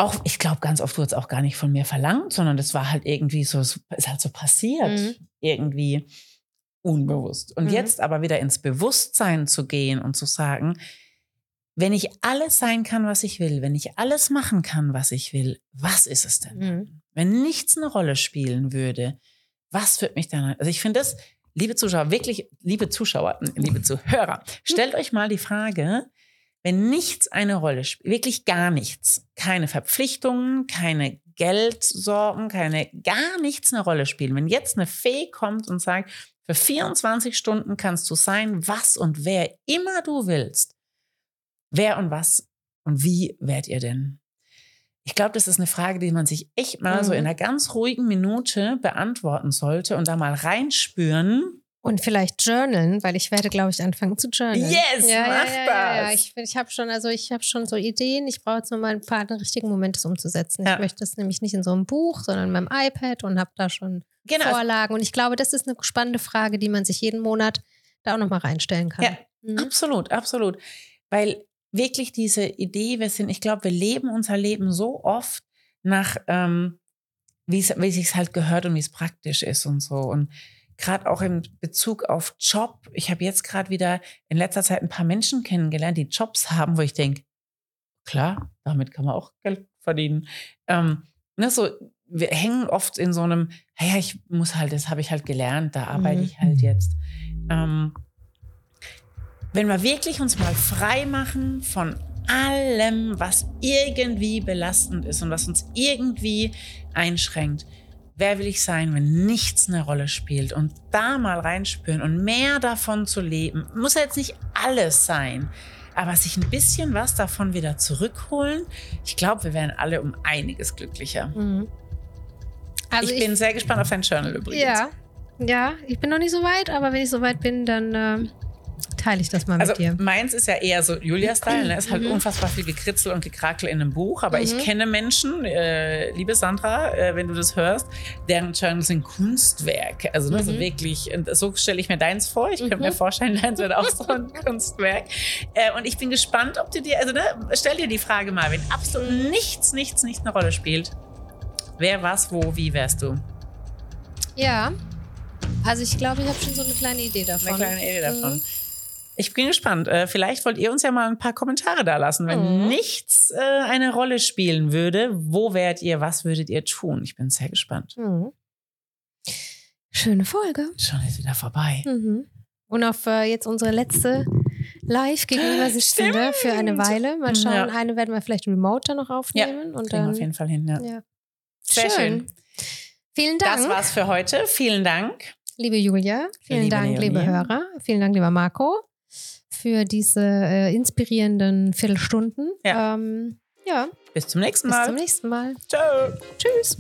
auch, ich glaube, ganz oft wurde es auch gar nicht von mir verlangt, sondern das war halt irgendwie so, es ist halt so passiert, Mhm. irgendwie unbewusst. Und Mhm. jetzt aber wieder ins Bewusstsein zu gehen und zu sagen, wenn ich alles sein kann, was ich will, wenn ich alles machen kann, was ich will, was ist es denn? Mhm. Wenn nichts eine Rolle spielen würde, was wird mich dann? Also ich finde das, liebe Zuschauer, wirklich, liebe Zuschauer, liebe Zuhörer, stellt euch mal die Frage, wenn nichts eine Rolle spielt, wirklich gar nichts, keine Verpflichtungen, keine Geldsorgen, keine, gar nichts eine Rolle spielen. Wenn jetzt eine Fee kommt und sagt, für 24 Stunden kannst du sein, was und wer immer du willst, wer und was und wie werdet ihr denn? Ich glaube, das ist eine Frage, die man sich echt mal Mhm. so in einer ganz ruhigen Minute beantworten sollte und da mal reinspüren. Und vielleicht journalen, weil ich werde, glaube ich, anfangen zu journalen. Yes, ja, mach ja, ja, ja, ja. Ich, ich habe schon, also ich habe schon so Ideen. Ich brauche jetzt nur mal ein paar den richtigen Moment, das umzusetzen. Ja. Ich möchte das nämlich nicht in so einem Buch, sondern in meinem iPad und habe da schon Genau. Vorlagen. Und ich glaube, das ist eine spannende Frage, die man sich jeden Monat da auch nochmal reinstellen kann. Ja. Mhm. Absolut, absolut. Weil wirklich diese Idee, wir sind, ich glaube, wir leben unser Leben so oft nach, ähm, wie es wie es sich halt gehört und wie es praktisch ist und so. Und gerade auch in Bezug auf Job, ich habe jetzt gerade wieder in letzter Zeit ein paar Menschen kennengelernt, die Jobs haben, wo ich denke, klar, damit kann man auch Geld verdienen. Ähm, ne, so, wir hängen oft in so einem, ja, ich muss halt, das habe ich halt gelernt, da arbeite Mhm. ich halt jetzt. Ähm, wenn wir wirklich uns mal frei machen von allem, was irgendwie belastend ist und was uns irgendwie einschränkt. Wer will ich sein, wenn nichts eine Rolle spielt? Und da mal reinspüren und mehr davon zu leben. Muss ja jetzt nicht alles sein, aber sich ein bisschen was davon wieder zurückholen. Ich glaube, wir wären alle um einiges glücklicher. Mhm. Also ich, bin sehr gespannt auf dein Journal übrigens. Ja, ja, ich bin noch nicht so weit, aber wenn ich so weit bin, dann ähm, teile ich das mal Also mit dir. meins ist ja eher so Julia-Style. Ne? Es ist halt Mhm. unfassbar viel Gekritzel und Gekrakel in einem Buch. Aber ich Mhm. kenne Menschen, äh, liebe Sandra, äh, wenn du das hörst, deren Journals sind Kunstwerke. Also ne, so Mhm. wirklich, und so stelle ich mir deins vor. Ich könnte Mhm. mir vorstellen, deins wird auch so ein Kunstwerk. Äh, und ich bin gespannt, ob du dir, also ne, stell dir die Frage mal, wenn absolut nichts, nichts, nichts eine Rolle spielt. Wer, was, wo, wie wärst du? Ja. Also ich glaube, ich habe schon so eine kleine Idee davon. Eine kleine Idee davon. Ich bin gespannt. Äh, vielleicht wollt ihr uns ja mal ein paar Kommentare da lassen. Wenn Mhm. nichts äh, eine Rolle spielen würde, wo wärt ihr, was würdet ihr tun? Ich bin sehr gespannt. Mhm. Schöne Folge. Schon ist wieder vorbei. Mhm. Und auf äh, jetzt unsere letzte live gegenüber sitzende für eine Weile. Mal schauen, Ja. eine werden wir vielleicht remote dann noch aufnehmen. und Kriegen wir dann, auf jeden Fall hin. Ja. ja. Sehr schön. Vielen Dank, Das war's für heute. Vielen Dank. liebe Julia. Vielen Liebe Dank, Leonie. liebe Hörer. Vielen Dank, lieber Marco, für diese äh, inspirierenden Viertelstunden. Ja. Ähm, ja, Bis zum nächsten bis Mal. zum nächsten Mal. Ciao. Tschüss.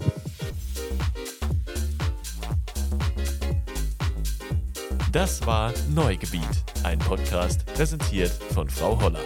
Das war Neugebiet, ein Podcast präsentiert von Frau Holler.